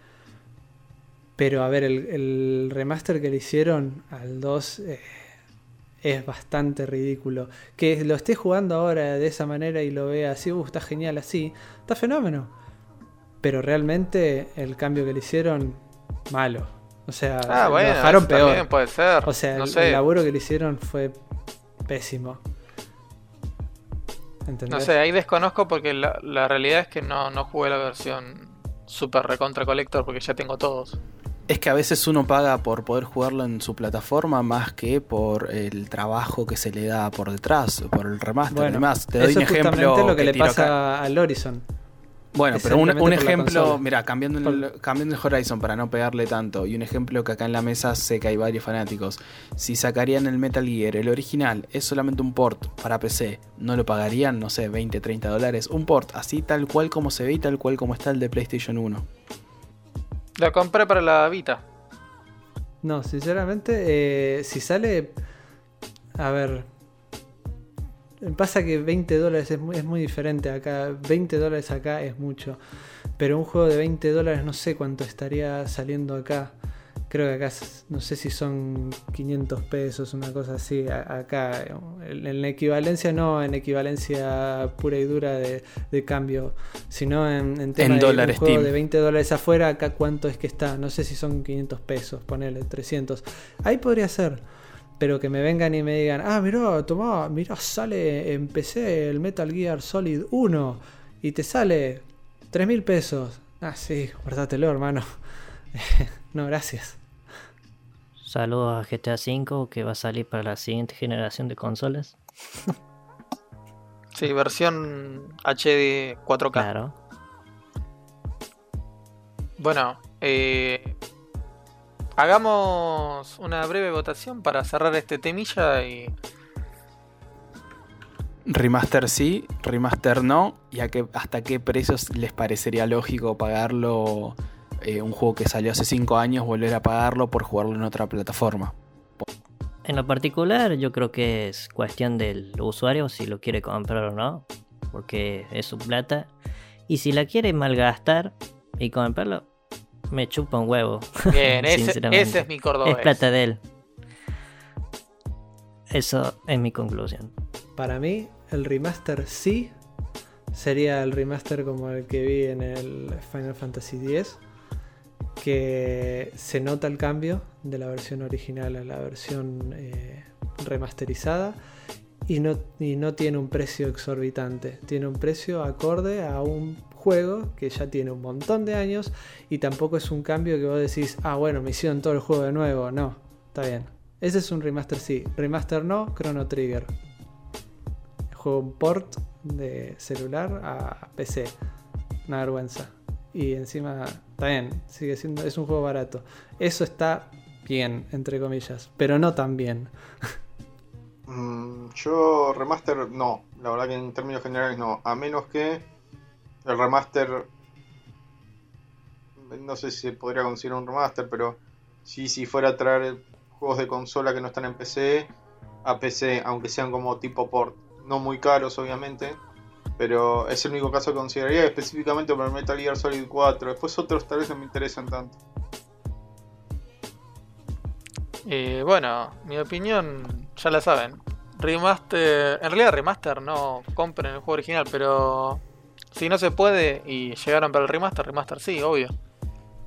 Pero a ver, el, el remaster que le hicieron al 2 eh, es bastante ridículo. Que lo esté jugando ahora de esa manera y lo vea así, uh, está genial así, está fenómeno. Pero realmente el cambio que le hicieron, malo. O sea, Ah, lo bueno, dejaron eso peor. también puede ser. O sea, no el, sé. el laburo que le hicieron fue pésimo. ¿Entendés? No sé, ahí desconozco porque la, la realidad es que no, no jugué la versión Super Recontra Collector porque ya tengo todos. Es que a veces uno paga por poder jugarlo en su plataforma más que por el trabajo que se le da por detrás, por el remaster y Bueno, demás. Te doy eso un ejemplo. lo que, le tiro acá. pasa al Horizon. Bueno, pero un, ejemplo, mira, cambiando el, cambiando el Horizon para no pegarle tanto, y un ejemplo que acá en la mesa sé que hay varios fanáticos. Si sacarían el Metal Gear, el original, es solamente un port para PC, ¿no lo pagarían, no sé, 20, 30 dólares? Un port, así tal cual como se ve y tal cual como está el de PlayStation 1. La compré para la Vita. No, sinceramente, eh, si sale. A ver. Pasa que 20 dólares es muy, es muy diferente acá. 20 dólares acá es mucho. Pero un juego de 20 dólares no sé cuánto estaría saliendo acá. Creo que acá no sé si son 500 pesos, una cosa así. a- acá, en, en la equivalencia, no en equivalencia pura y dura de, de cambio, sino en, en tema En de dólares, un juego de 20 dólares afuera. Acá cuánto es que está. No sé si son 500 pesos, ponele 300. Ahí podría ser. Pero que me vengan y me digan, ah, mirá, tomá, mirá, sale en PC el Metal Gear Solid 1 y te sale 3 mil pesos. Ah, sí, guárdatelo, hermano. no, gracias. Saludos a GTA V que va a salir para la siguiente generación de consolas. Sí, versión HD 4K. Claro. Bueno, eh, hagamos una breve votación para cerrar este temilla y Remaster sí, remaster no. ¿Y a qué, hasta qué precios les parecería lógico pagarlo eh, un juego que salió hace 5 años, volver a pagarlo por jugarlo en otra plataforma? En lo particular, yo creo que es cuestión del usuario si lo quiere comprar o no, porque es su plata. Y si la quiere malgastar y comprarlo, me chupa un huevo. bien, ese, Sinceramente. ese es mi cordobés. Es plata de él. Eso es mi conclusión. Para mí, el remaster sí sería el remaster como el que vi en el Final Fantasy X, que se nota el cambio de la versión original a la versión eh, remasterizada y no, y no tiene un precio exorbitante, tiene un precio acorde a un juego que ya tiene un montón de años y tampoco es un cambio que vos decís, ah bueno, me hicieron todo el juego de nuevo, no, está bien. Ese es un remaster sí, remaster no, Chrono Trigger juego un port de celular a PC. Una vergüenza. Y encima, está bien, sigue siendo, es un juego barato. Eso está bien, entre comillas, pero no tan bien. Mm, yo remaster no, la verdad que en términos generales no, a menos que el remaster no sé si se podría considerar un remaster, pero sí si fuera a traer juegos de consola que no están en PC a PC, aunque sean como tipo port, no muy caros obviamente, pero es el único caso que consideraría específicamente para Metal Gear Solid 4. Después otros tal vez no me interesan tanto. Eh, bueno, mi opinión ya la saben. Remaster, en realidad remaster no compren el juego original, pero si no se puede y llegaron para el remaster, remaster sí, obvio.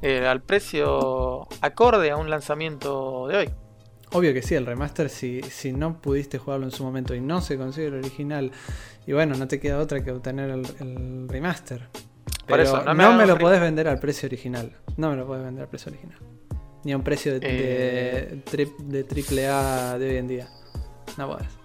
Eh, al precio acorde a un lanzamiento de hoy. Obvio que sí, el remaster, si, si no pudiste jugarlo en su momento y no se consigue el original, y bueno, no te queda otra que obtener el, el remaster. Por Pero eso, no no me, lo podés vender al precio original. No me lo podés vender al precio original. Ni a un precio de, Eh. de, tri- de triple A de hoy en día. No podés.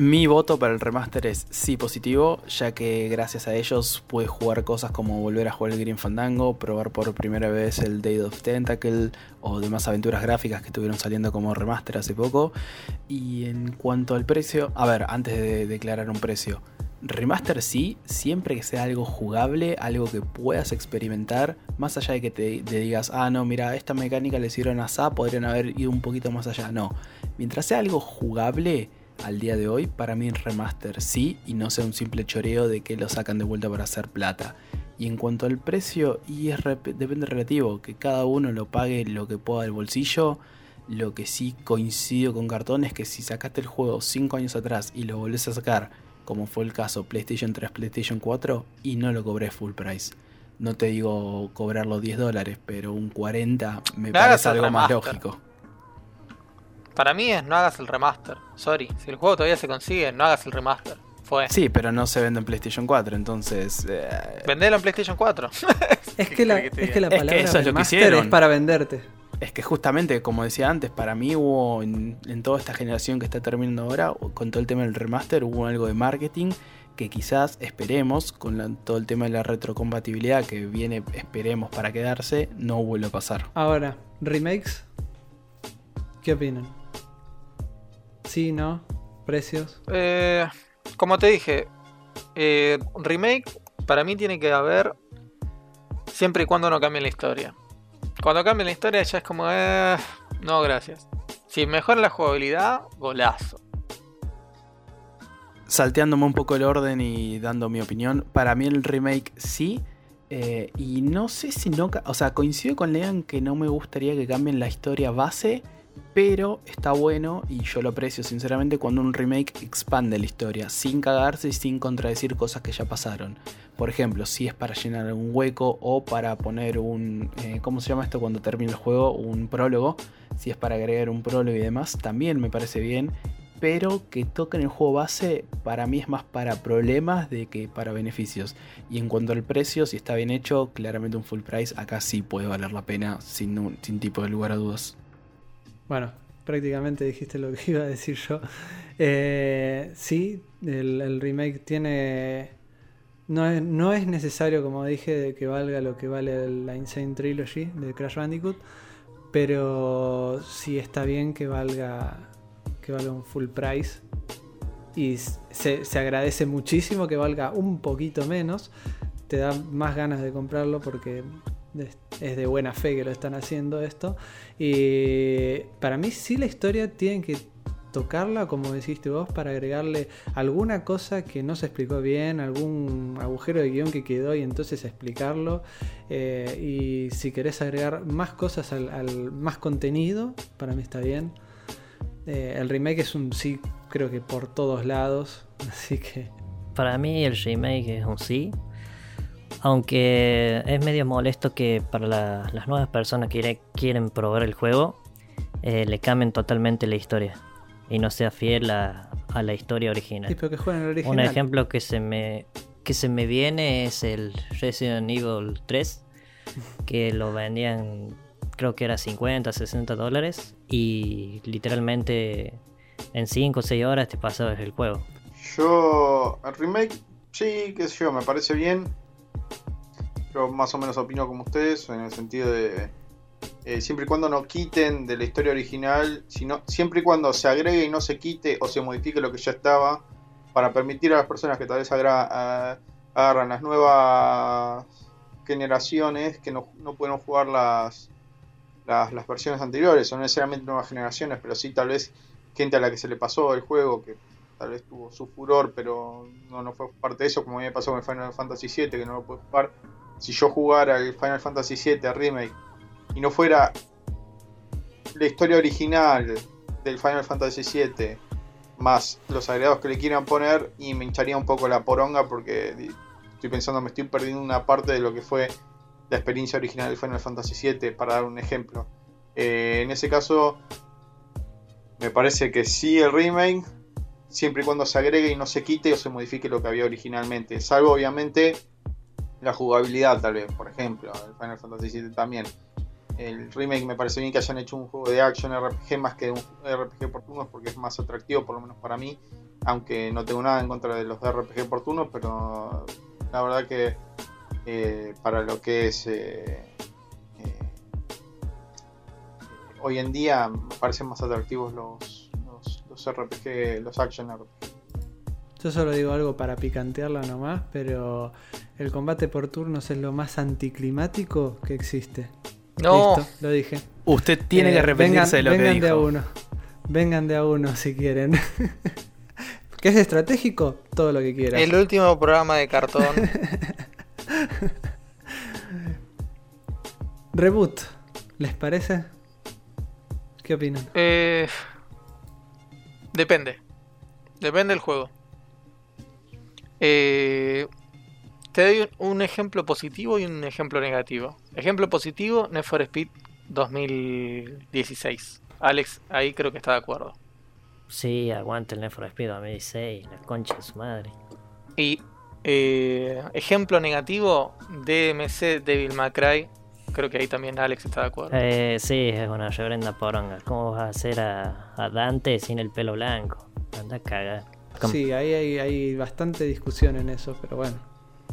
Mi voto para el remaster es sí positivo, ya que gracias a ellos puedes jugar cosas como volver a jugar el Green Fandango, probar por primera vez el Day of Tentacle o demás aventuras gráficas que estuvieron saliendo como remaster hace poco. Y en cuanto al precio, a ver, antes de declarar un precio, remaster sí, siempre que sea algo jugable, algo que puedas experimentar, más allá de que te, digas, ah, no, mira, esta mecánica le hicieron así, podrían haber ido un poquito más allá. No, mientras sea algo jugable al día de hoy, para mí remaster sí, y no sea un simple choreo de que lo sacan de vuelta para hacer plata. Y en cuanto al precio, y es rep- depende relativo, que cada uno lo pague lo que pueda del bolsillo. Lo que sí coincido con Cartón es que si sacaste el juego 5 años atrás y lo volvés a sacar, como fue el caso PlayStation 3, PlayStation 4, y no lo cobré full price. No te digo cobrarlo 10 dólares, pero un 40 me parece algo más lógico. Para mí es no hagas el remaster. Sorry, si el juego todavía se consigue, no hagas el remaster. Fue. Sí, pero no se vende en PlayStation 4, entonces... eh, Vendelo en PlayStation 4. Es ¿Qué que, la, que es que la diga? Es que palabra eso es lo que remaster hicieron. es para venderte. Es que justamente, como decía antes, para mí hubo en, en toda esta generación que está terminando ahora, con todo el tema del remaster, hubo algo de marketing que quizás esperemos, con la- todo el tema de la retrocompatibilidad que viene, esperemos para quedarse, no vuelva a pasar. Ahora, remakes. ¿Qué opinan? Sí, no, precios. Eh, como te dije, eh, remake para mí tiene que haber siempre y cuando no cambie la historia. Cuando cambie la historia ya es como, eh, no, gracias. Si mejora la jugabilidad, golazo. Salteándome un poco el orden y dando mi opinión, para mí el remake sí. eh, y no sé si no. O sea, coincido con Lean que no me gustaría que cambien la historia base Pero está bueno y yo lo aprecio sinceramente cuando un remake expande la historia sin cagarse y sin contradecir cosas que ya pasaron. Por ejemplo, si es para llenar un hueco o para poner un... Eh, ¿Cómo se llama esto cuando termina el juego? Un prólogo. Si es para agregar un prólogo y demás, también me parece bien. Pero que toquen el juego base para mí es más para problemas de que para beneficios. Y en cuanto al precio, si está bien hecho, claramente un full price acá sí puede valer la pena sin, sin tipo de lugar a dudas. Bueno, prácticamente dijiste lo que iba a decir yo. Eh, sí, el, remake tiene... No es, necesario, como dije, que valga lo que vale la Insane Trilogy de Crash Bandicoot, pero sí está bien que valga, que valga un full price. Y se agradece muchísimo que valga un poquito menos. Te da más ganas de comprarlo porque es de buena fe que lo están haciendo esto. Y para mí sí la historia tiene que tocarla, como dijiste vos, para agregarle alguna cosa que no se explicó bien, algún agujero de guion que quedó y entonces explicarlo. Eh, y si querés agregar más cosas al, más contenido, para mí está bien. Eh, el remake es un sí, creo que por todos lados, así que... Para mí el remake es un sí, aunque es medio molesto que para las nuevas personas que quieren probar el juego eh, le cambien totalmente la historia y no sea fiel a, la historia original. Un ejemplo que se me que se me viene es el Resident Evil 3 que lo vendían creo que era 50, 60 dólares y literalmente en 5 o 6 horas te pasabas el juego. Yo, el remake, sí, qué sé yo, me parece bien. Yo más o menos opino como ustedes, en el sentido de. Eh, siempre y cuando no quiten de la historia original, sino, siempre y cuando se agregue y no se quite o se modifique lo que ya estaba, para permitir a las personas que tal vez agarran las nuevas generaciones que no, no pueden jugar las, las, las, versiones anteriores, no necesariamente nuevas generaciones, pero sí tal vez gente a la que se le pasó el juego, que tal vez tuvo su furor, pero no, no fue parte de eso, como a mí me pasó con Final Fantasy VII, que no lo pude jugar. Si yo jugara el Final Fantasy VII Remake y no fuera la historia original del Final Fantasy VII más los agregados que le quieran poner y me hincharía un poco la poronga porque estoy pensando me estoy perdiendo una parte de lo que fue la experiencia original del Final Fantasy VII para dar un ejemplo. Eh, en ese caso me parece que sí el remake siempre y cuando se agregue y no se quite o se modifique lo que había originalmente salvo obviamente la jugabilidad tal vez, por ejemplo, el Final Fantasy VII también. El remake me parece bien que hayan hecho un juego de action RPG más que un RPG por porque es más atractivo, por lo menos para mí, aunque no tengo nada en contra de los de RPG por pero la verdad que eh, para lo que es eh, eh, hoy en día me parecen más atractivos los, los, RPG, los action RPG. Yo solo digo algo para picantearla nomás, pero el combate por turnos es lo más anticlimático que existe. No. Listo, lo dije. Usted tiene que eh, arrepentirse de lo vengan que dijo. de a uno. Vengan de a uno si quieren. ¿Qué es estratégico? Todo lo que quieran. El último programa de cartón. Reboot. ¿Les parece? ¿Qué opinan? Eh, depende. Depende del juego. Eh, te doy un ejemplo positivo y un ejemplo negativo. Ejemplo positivo, Need for Speed 2016. Alex, ahí creo que está de acuerdo. Sí, aguante el Need for Speed 2016, la concha de su madre. Y eh, ejemplo negativo, DMC Devil May Cry. Creo que ahí también Alex está de acuerdo. Eh, sí, es una reverenda poronga. ¿Cómo vas a hacer a, a Dante sin el pelo blanco? Anda a cagar. Sí, ahí hay, hay bastante discusión en eso, pero bueno.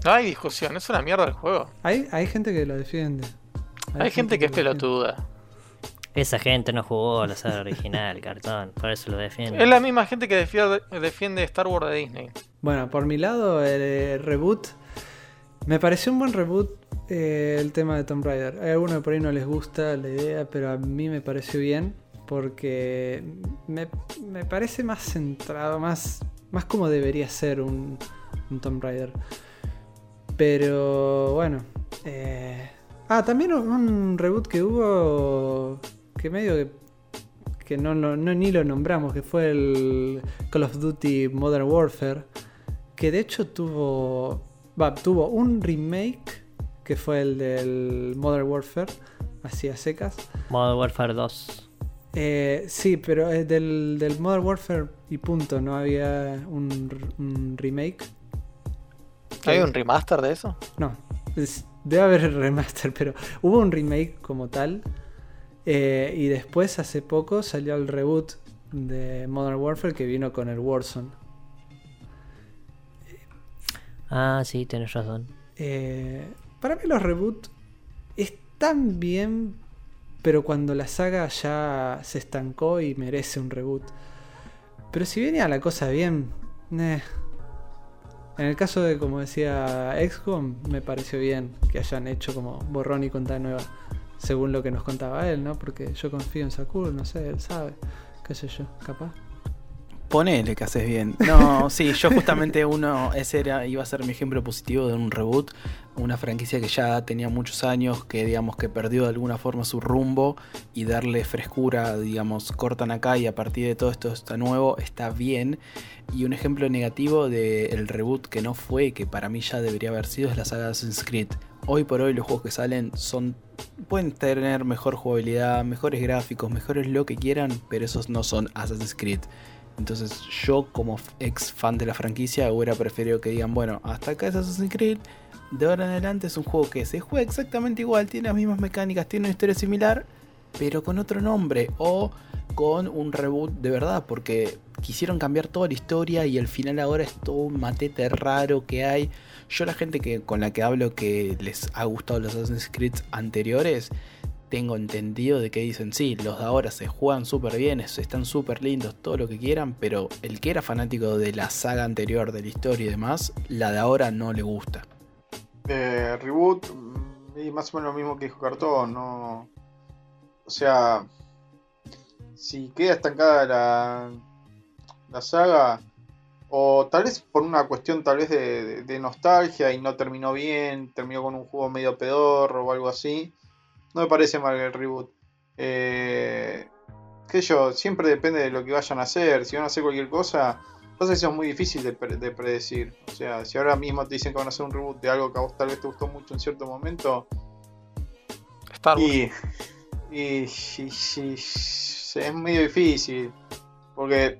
No hay discusión, es una mierda el juego. Hay, hay gente que lo defiende. Hay, gente, que, es pelotuda. Esa gente no jugó la saga original, cartón, por eso lo defiende. Es la misma gente que defiende, defiende Star Wars de Disney. Bueno, por mi lado, el eh, reboot. Me pareció un buen reboot eh, el tema de Tomb Raider. Hay algunos que por ahí no les gusta la idea, pero a mí me pareció bien. Porque me, me parece más centrado, más, más como debería ser un, un Tomb Raider. Pero bueno. Eh... Ah, también un reboot que hubo que medio que no, no, no ni lo nombramos, que fue el Call of Duty Modern Warfare, que de hecho tuvo, va, tuvo un remake, que fue el del Modern Warfare, así a secas. Modern Warfare 2. Eh, sí, pero es del, del Modern Warfare y punto, no había un, un remake. ¿Hay un remaster de eso? No, es- debe haber remaster, pero hubo un remake como tal. eh, y después, hace poco, salió el reboot de Modern Warfare que vino con el Warzone. Ah, sí, tenés razón. Eh, para mí los reboots están bien, pero cuando la saga ya se estancó y merece un reboot. Pero si venía la cosa bien, eh. en el caso de, como decía XCOM, me pareció bien que hayan hecho como borrón y cuenta nueva, según lo que nos contaba él, ¿no? Porque yo confío en Sakura, no sé, él sabe, qué sé yo, capaz. Ponele que haces bien. No, sí, yo justamente uno, ese era, iba a ser mi ejemplo positivo de un reboot. Una franquicia que ya tenía muchos años, que digamos que perdió de alguna forma su rumbo y darle frescura, digamos, cortan acá y a partir de todo esto está nuevo, está bien. Y un ejemplo negativo del reboot que no fue, que para mí ya debería haber sido, es la saga de Assassin's Creed. Hoy por hoy los juegos que salen son pueden tener mejor jugabilidad, mejores gráficos, mejores lo que quieran, pero esos no son Assassin's Creed. Entonces yo como ex fan de la franquicia hubiera preferido que digan, bueno, hasta acá es Assassin's Creed, de ahora en adelante es un juego que se juega exactamente igual, tiene las mismas mecánicas, tiene una historia similar, pero con otro nombre o con un reboot de verdad, porque quisieron cambiar toda la historia y el final ahora es todo un matete raro que hay. Yo la gente que con la que hablo que les ha gustado los Assassin's Creed anteriores, tengo entendido de que dicen, sí, los de ahora se juegan súper bien, es- están súper lindos, todo lo que quieran, pero el que era fanático de la saga anterior, de la historia y demás, la de ahora no le gusta. Eh, reboot, mm, y más o menos lo mismo que dijo Cartón, no. O sea, si queda estancada la, la saga, o tal vez por una cuestión tal vez de, de- de nostalgia y no terminó bien, terminó con un juego medio pedorro o algo así, no me parece mal el reboot. Eh, qué yo, siempre depende de lo que vayan a hacer, si van a hacer cualquier cosa, Pasa que eso es muy difícil de, pre- de predecir. O sea, si ahora mismo te dicen que van a hacer un reboot de algo que a vos tal vez te gustó mucho en cierto momento, Star Wars. y, y, y- y- es medio difícil. Porque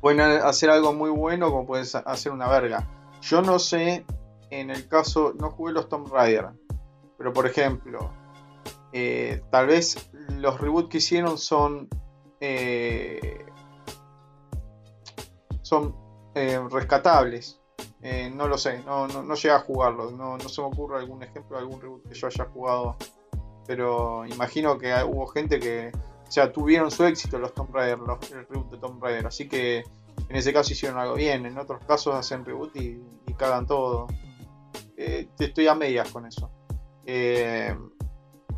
pueden hacer algo muy bueno como pueden hacer una verga. Yo no sé, en el caso, no jugué los Tomb Raider. Pero por ejemplo, eh, tal vez los reboots que hicieron son... eh, son eh, rescatables. No lo sé, no, no, a jugarlo. No, no se me ocurre algún ejemplo de algún reboot que yo haya jugado. Pero imagino que hubo gente que, o sea, tuvieron su éxito los Tomb Raider, los, el reboot de Tomb Raider. Así que en ese caso hicieron algo bien. En otros casos hacen reboot y, y cagan todo. Eh, estoy a medias con eso.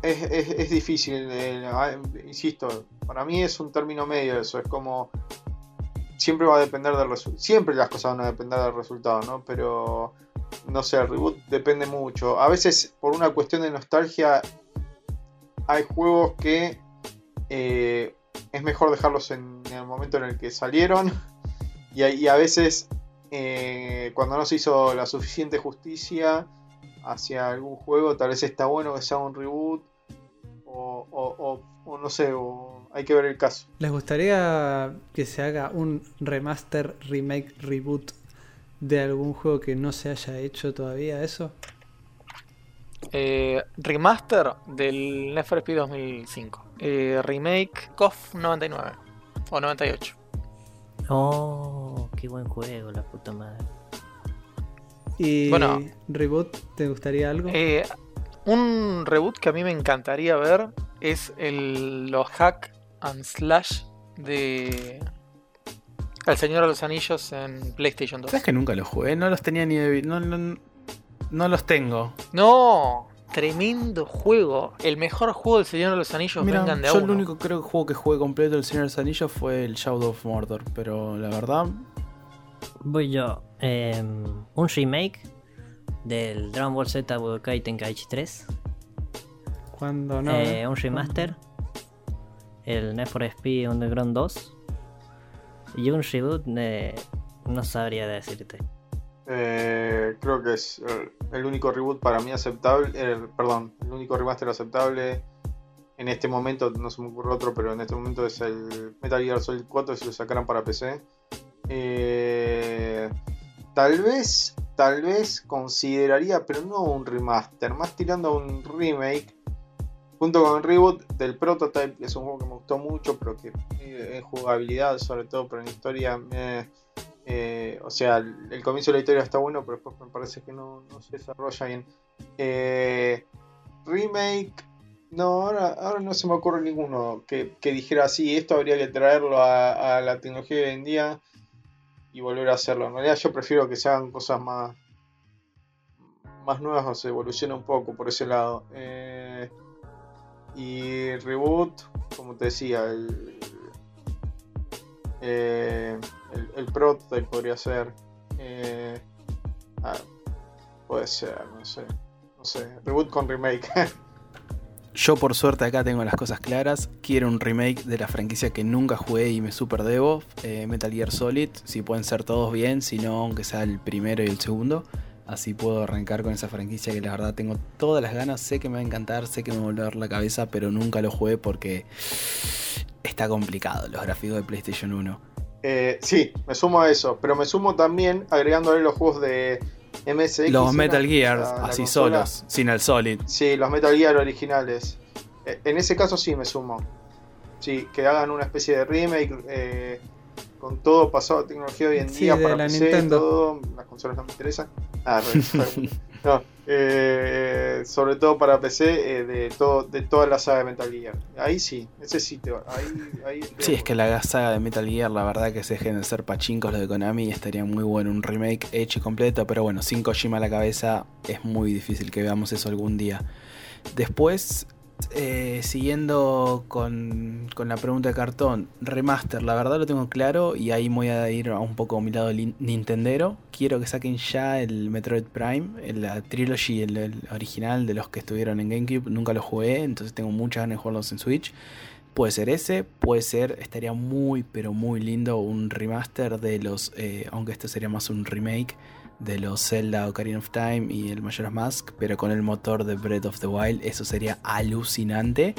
Es, es- difícil, eh, ah, insisto, para mí es un término medio eso, es como siempre va a depender del resultado, siempre las cosas van a depender del resultado, ¿no? Pero no sé, el reboot depende mucho. A veces por una cuestión de nostalgia hay juegos que eh, es mejor dejarlos en, el momento en el que salieron y, y a veces eh, cuando no se hizo la suficiente justicia hacia algún juego, tal vez está bueno que sea un reboot o, o- o- o no sé, o hay que ver el caso. ¿Les gustaría que se haga un remaster, remake, reboot de algún juego que no se haya hecho todavía eso? Eh, remaster del Need for Speed 2005. Eh, remake KOF 99 o 98. Oh, qué buen juego, la puta madre. Y Bueno. reboot, ¿te gustaría algo? Eh, un reboot que a mí me encantaría ver es el, los hack and slash de El Señor de los Anillos en PlayStation 2. ¿Sabes que nunca los jugué? No los tenía ni de... No, no, no los tengo. No, tremendo juego. El mejor juego del Señor de los Anillos Mira, vengan de yo el único creo que juego que jugué completo del Señor de los Anillos fue el Shadow of Mordor, pero la verdad Voy yo. Em, un remake del Dragon Ball Z Budokai Tenkaichi 3. Cuando no. Eh, ¿eh? un remaster el Need for Speed Underground 2. Y un reboot de... no sabría decirte. Eh, creo que es eh, el único reboot para mí aceptable, eh, perdón, el único remaster aceptable en este momento, no se me ocurre otro, pero en este momento es el Metal Gear Solid 4 si lo sacaran para PC. Tal vez, tal vez consideraría, pero no un remaster, más tirando a un remake junto con el reboot del Prototype, que es un juego que me gustó mucho, pero que en jugabilidad, sobre todo, pero en historia me eh, o sea, el, comienzo de la historia está bueno, pero después me parece que no, se desarrolla bien. Eh, remake, no, ahora, no se me ocurre ninguno que, dijera así, esto habría que traerlo a, la tecnología de hoy en día y volver a hacerlo. En realidad yo prefiero que se hagan cosas más, más nuevas o se evolucione un poco por ese lado. Eh, y reboot, como te decía, el, eh, el, prototype podría ser. Eh, ah, puede ser, no sé. No sé. Reboot con remake. Yo por suerte acá tengo las cosas claras. Quiero un remake de la franquicia que nunca jugué y me super debo. Eh, Metal Gear Solid. Si pueden ser todos bien, si no, aunque sea el primero y el segundo. Así puedo arrancar con esa franquicia que la verdad tengo todas las ganas. Sé que me va a encantar, sé que me va a volver la cabeza, pero nunca lo jugué porque está complicado los gráficos de PlayStation 1. Eh, sí, me sumo a eso, pero me sumo también agregándole los juegos de MSX. Los Metal Gear, así solos, sin el Solid. Sí, los Metal Gear originales. Eh, en ese caso sí me sumo. Sí, que hagan una especie de remake eh, con todo pasado tecnología hoy en día para la PC, Nintendo. todo, las consolas no me interesan. Ah, no, eh, sobre todo para PC eh, de todo de toda la saga de Metal Gear. Ahí sí, ese sí ahí, Sí, es que la saga de Metal Gear, la verdad que se dejen de ser pachincos los de Konami estaría muy bueno un remake hecho y completo, pero bueno, sin Kojima a la cabeza es muy difícil que veamos eso algún día. Después eh, siguiendo con, la pregunta de cartón, remaster, la verdad lo tengo claro y ahí voy a ir a un poco a mi lado Nintendero. Quiero que saquen ya el Metroid Prime, la trilogy, el, original de los que estuvieron en GameCube. Nunca lo jugué, entonces tengo muchas ganas de jugarlos en Switch. Puede ser ese, puede ser, estaría muy, pero muy lindo un remaster de los, eh, aunque este sería más un remake de los Zelda Ocarina of Time y el Majora's Mask, pero con el motor de Breath of the Wild, eso sería alucinante.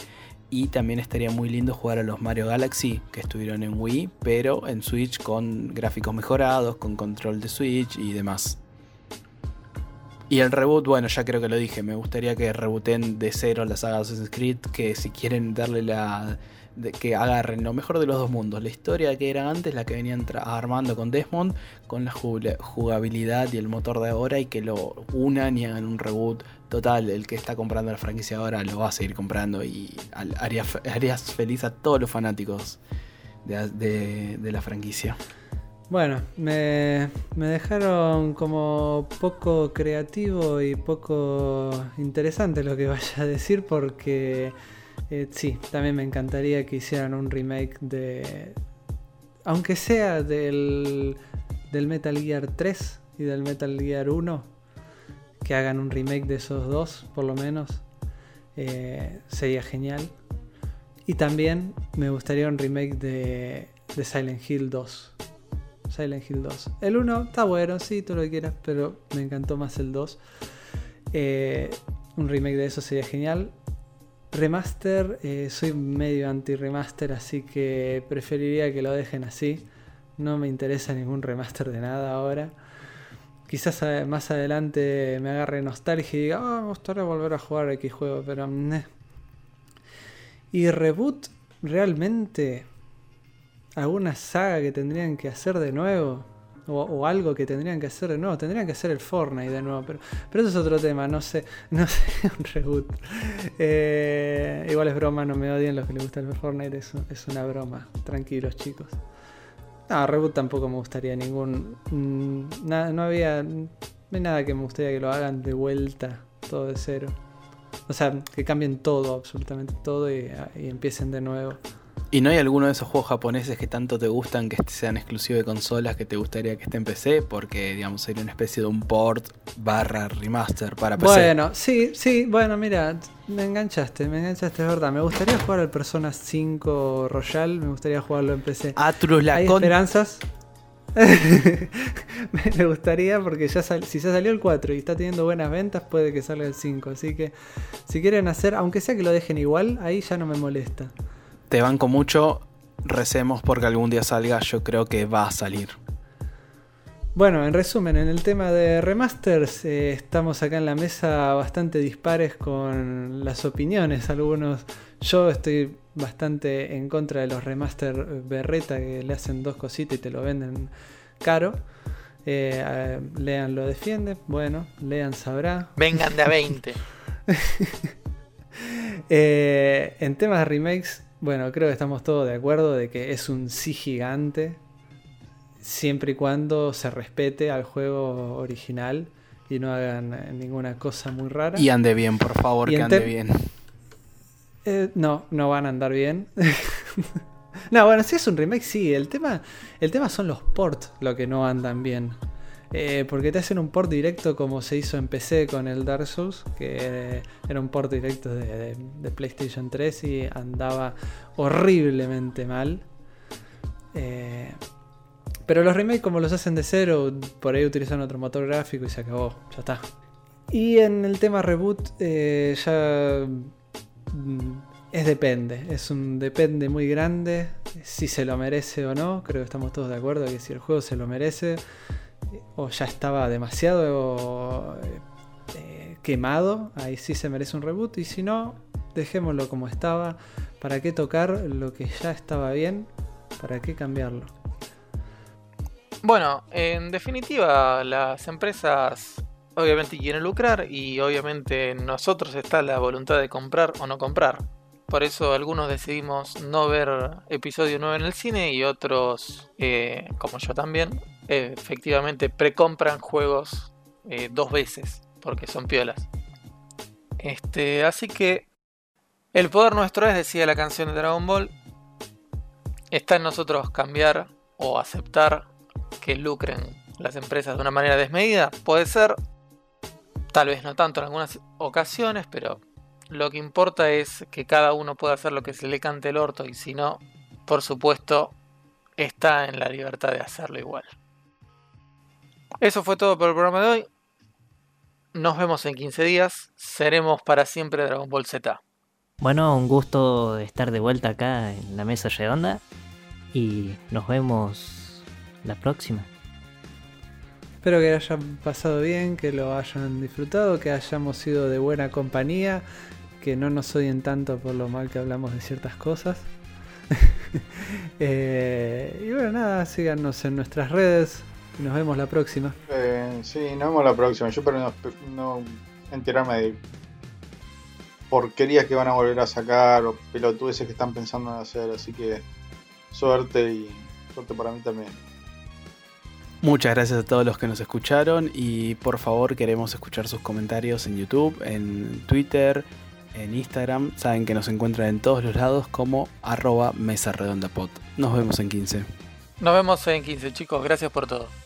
Y también estaría muy lindo jugar a los Mario Galaxy que estuvieron en Wii, pero en Switch con gráficos mejorados, con control de Switch y demás. Y el reboot, bueno, ya creo que lo dije, me gustaría que rebooten de cero las saga Assassin's Creed, que si quieren darle la que agarren lo mejor de los dos mundos, la historia que era antes, la que venían armando con Desmond, con la jugabilidad y el motor de ahora y que lo unan y hagan un reboot total. El que está comprando la franquicia ahora lo va a seguir comprando y harías feliz a todos los fanáticos de, la franquicia. Bueno, me, me, dejaron como poco creativo y poco interesante lo que vaya a decir porque eh, sí, también me encantaría que hicieran un remake de. Aunque sea del, del Metal Gear 3 y del Metal Gear 1, que hagan un remake de esos dos, por lo menos, eh, sería genial. Y también me gustaría un remake de, de Silent Hill 2. Silent Hill 2. El 1 está bueno, sí, tú lo quieras, pero me encantó más el 2. Eh, un remake de eso sería genial. Remaster, eh, soy medio anti-remaster, así que preferiría que lo dejen así. No me interesa ningún remaster de nada ahora. Quizás eh, más adelante me agarre nostalgia y diga, oh, me gustaría volver a jugar X juego, pero... Y reboot, realmente, alguna saga que tendrían que hacer de nuevo. O, algo que tendrían que hacer de nuevo. Tendrían que hacer el Fortnite de nuevo. Pero, pero eso es otro tema. No sé. No sé. Un reboot. Eh, igual es broma. No me odien los que les gusta el Fortnite. Es, es una broma. Tranquilos, chicos. No, reboot tampoco me gustaría ningún. Mm, no había. No hay nada que me gustaría que lo hagan de vuelta. Todo de cero. O sea, que cambien todo, absolutamente todo. Y empiecen de nuevo. ¿Y no hay alguno de esos juegos japoneses que tanto te gustan que sean exclusivos de consolas que te gustaría que esté en PC? Porque, digamos, sería una especie de un port barra remaster para PC. Bueno, sí, sí, bueno, mira, me enganchaste, me enganchaste, es verdad. Me gustaría jugar al Persona 5 Royal, me gustaría jugarlo en PC. Atrus la ¿Hay con... esperanzas? me gustaría porque ya sal- si ya salió el 4 y está teniendo buenas ventas, puede que salga el 5. Así que si quieren hacer, aunque sea que lo dejen igual, ahí ya no me molesta. Te banco mucho, recemos porque algún día salga, yo creo que va a salir. Bueno, en resumen, en el tema de remasters, eh, estamos acá en la mesa bastante dispares con las opiniones. Algunos, yo estoy bastante en contra de los remaster berreta que le hacen dos cositas y te lo venden caro. Eh, Lean lo defiende, bueno, Lean sabrá. Vengan de a 20. Eh, en temas de remakes, bueno, creo que estamos todos de acuerdo de que es un sí gigante, siempre y cuando se respete al juego original y no hagan eh, ninguna cosa muy rara. Y ande bien, por favor, Y que ande bien. Eh, no, no van a andar bien. no, bueno, si es un remake, sí. El tema, el tema son los ports lo que no andan bien. Eh, porque te hacen un port directo como se hizo en PC con el Dark Souls, que eh, era un port directo de, PlayStation 3 y andaba horriblemente mal. Eh, pero los remakes como los hacen de cero, por ahí utilizan otro motor gráfico y se acabó, ya está. Y en el tema reboot ya mm, es depende, es un depende muy grande, si se lo merece o no, creo que estamos todos de acuerdo que si el juego se lo merece o ya estaba demasiado eh, eh, quemado, ahí sí se merece un reboot y si no, dejémoslo como estaba, ¿para qué tocar lo que ya estaba bien? ¿Para qué cambiarlo? Bueno, en definitiva, las empresas obviamente quieren lucrar y obviamente en nosotros está la voluntad de comprar o no comprar. Por eso algunos decidimos no ver episodio 9 en el cine y otros, eh, como yo también, efectivamente precompran juegos eh, dos veces porque son piolas. Este, así que el poder nuestro es, decía la canción de Dragon Ball, está en nosotros cambiar o aceptar que lucren las empresas de una manera desmedida. Puede ser, tal vez no tanto en algunas ocasiones, pero lo que importa es que cada uno pueda hacer lo que se le cante el orto y si no, por supuesto, está en la libertad de hacerlo igual. Eso fue todo por el programa de hoy. Nos vemos en 15 días. Seremos para siempre Dragon Ball Z. Bueno, un gusto estar de vuelta acá en la mesa redonda y nos vemos la próxima. Espero que hayan pasado bien, que lo hayan disfrutado, que hayamos sido de buena compañía, que no nos odien tanto por lo mal que hablamos de ciertas cosas. Eh, y bueno, nada, síganos en nuestras redes y nos vemos la próxima. Eh, sí, nos vemos la próxima. Yo espero no, no enterarme de porquerías que van a volver a sacar o pelotudeces que están pensando en hacer. Así que suerte y suerte para mí también. Muchas gracias a todos los que nos escucharon y por favor queremos escuchar sus comentarios en YouTube, en Twitter, en Instagram. Saben que nos encuentran en todos los lados como arroba. Nos vemos en 15. Nos vemos en 15 chicos. Gracias por todo.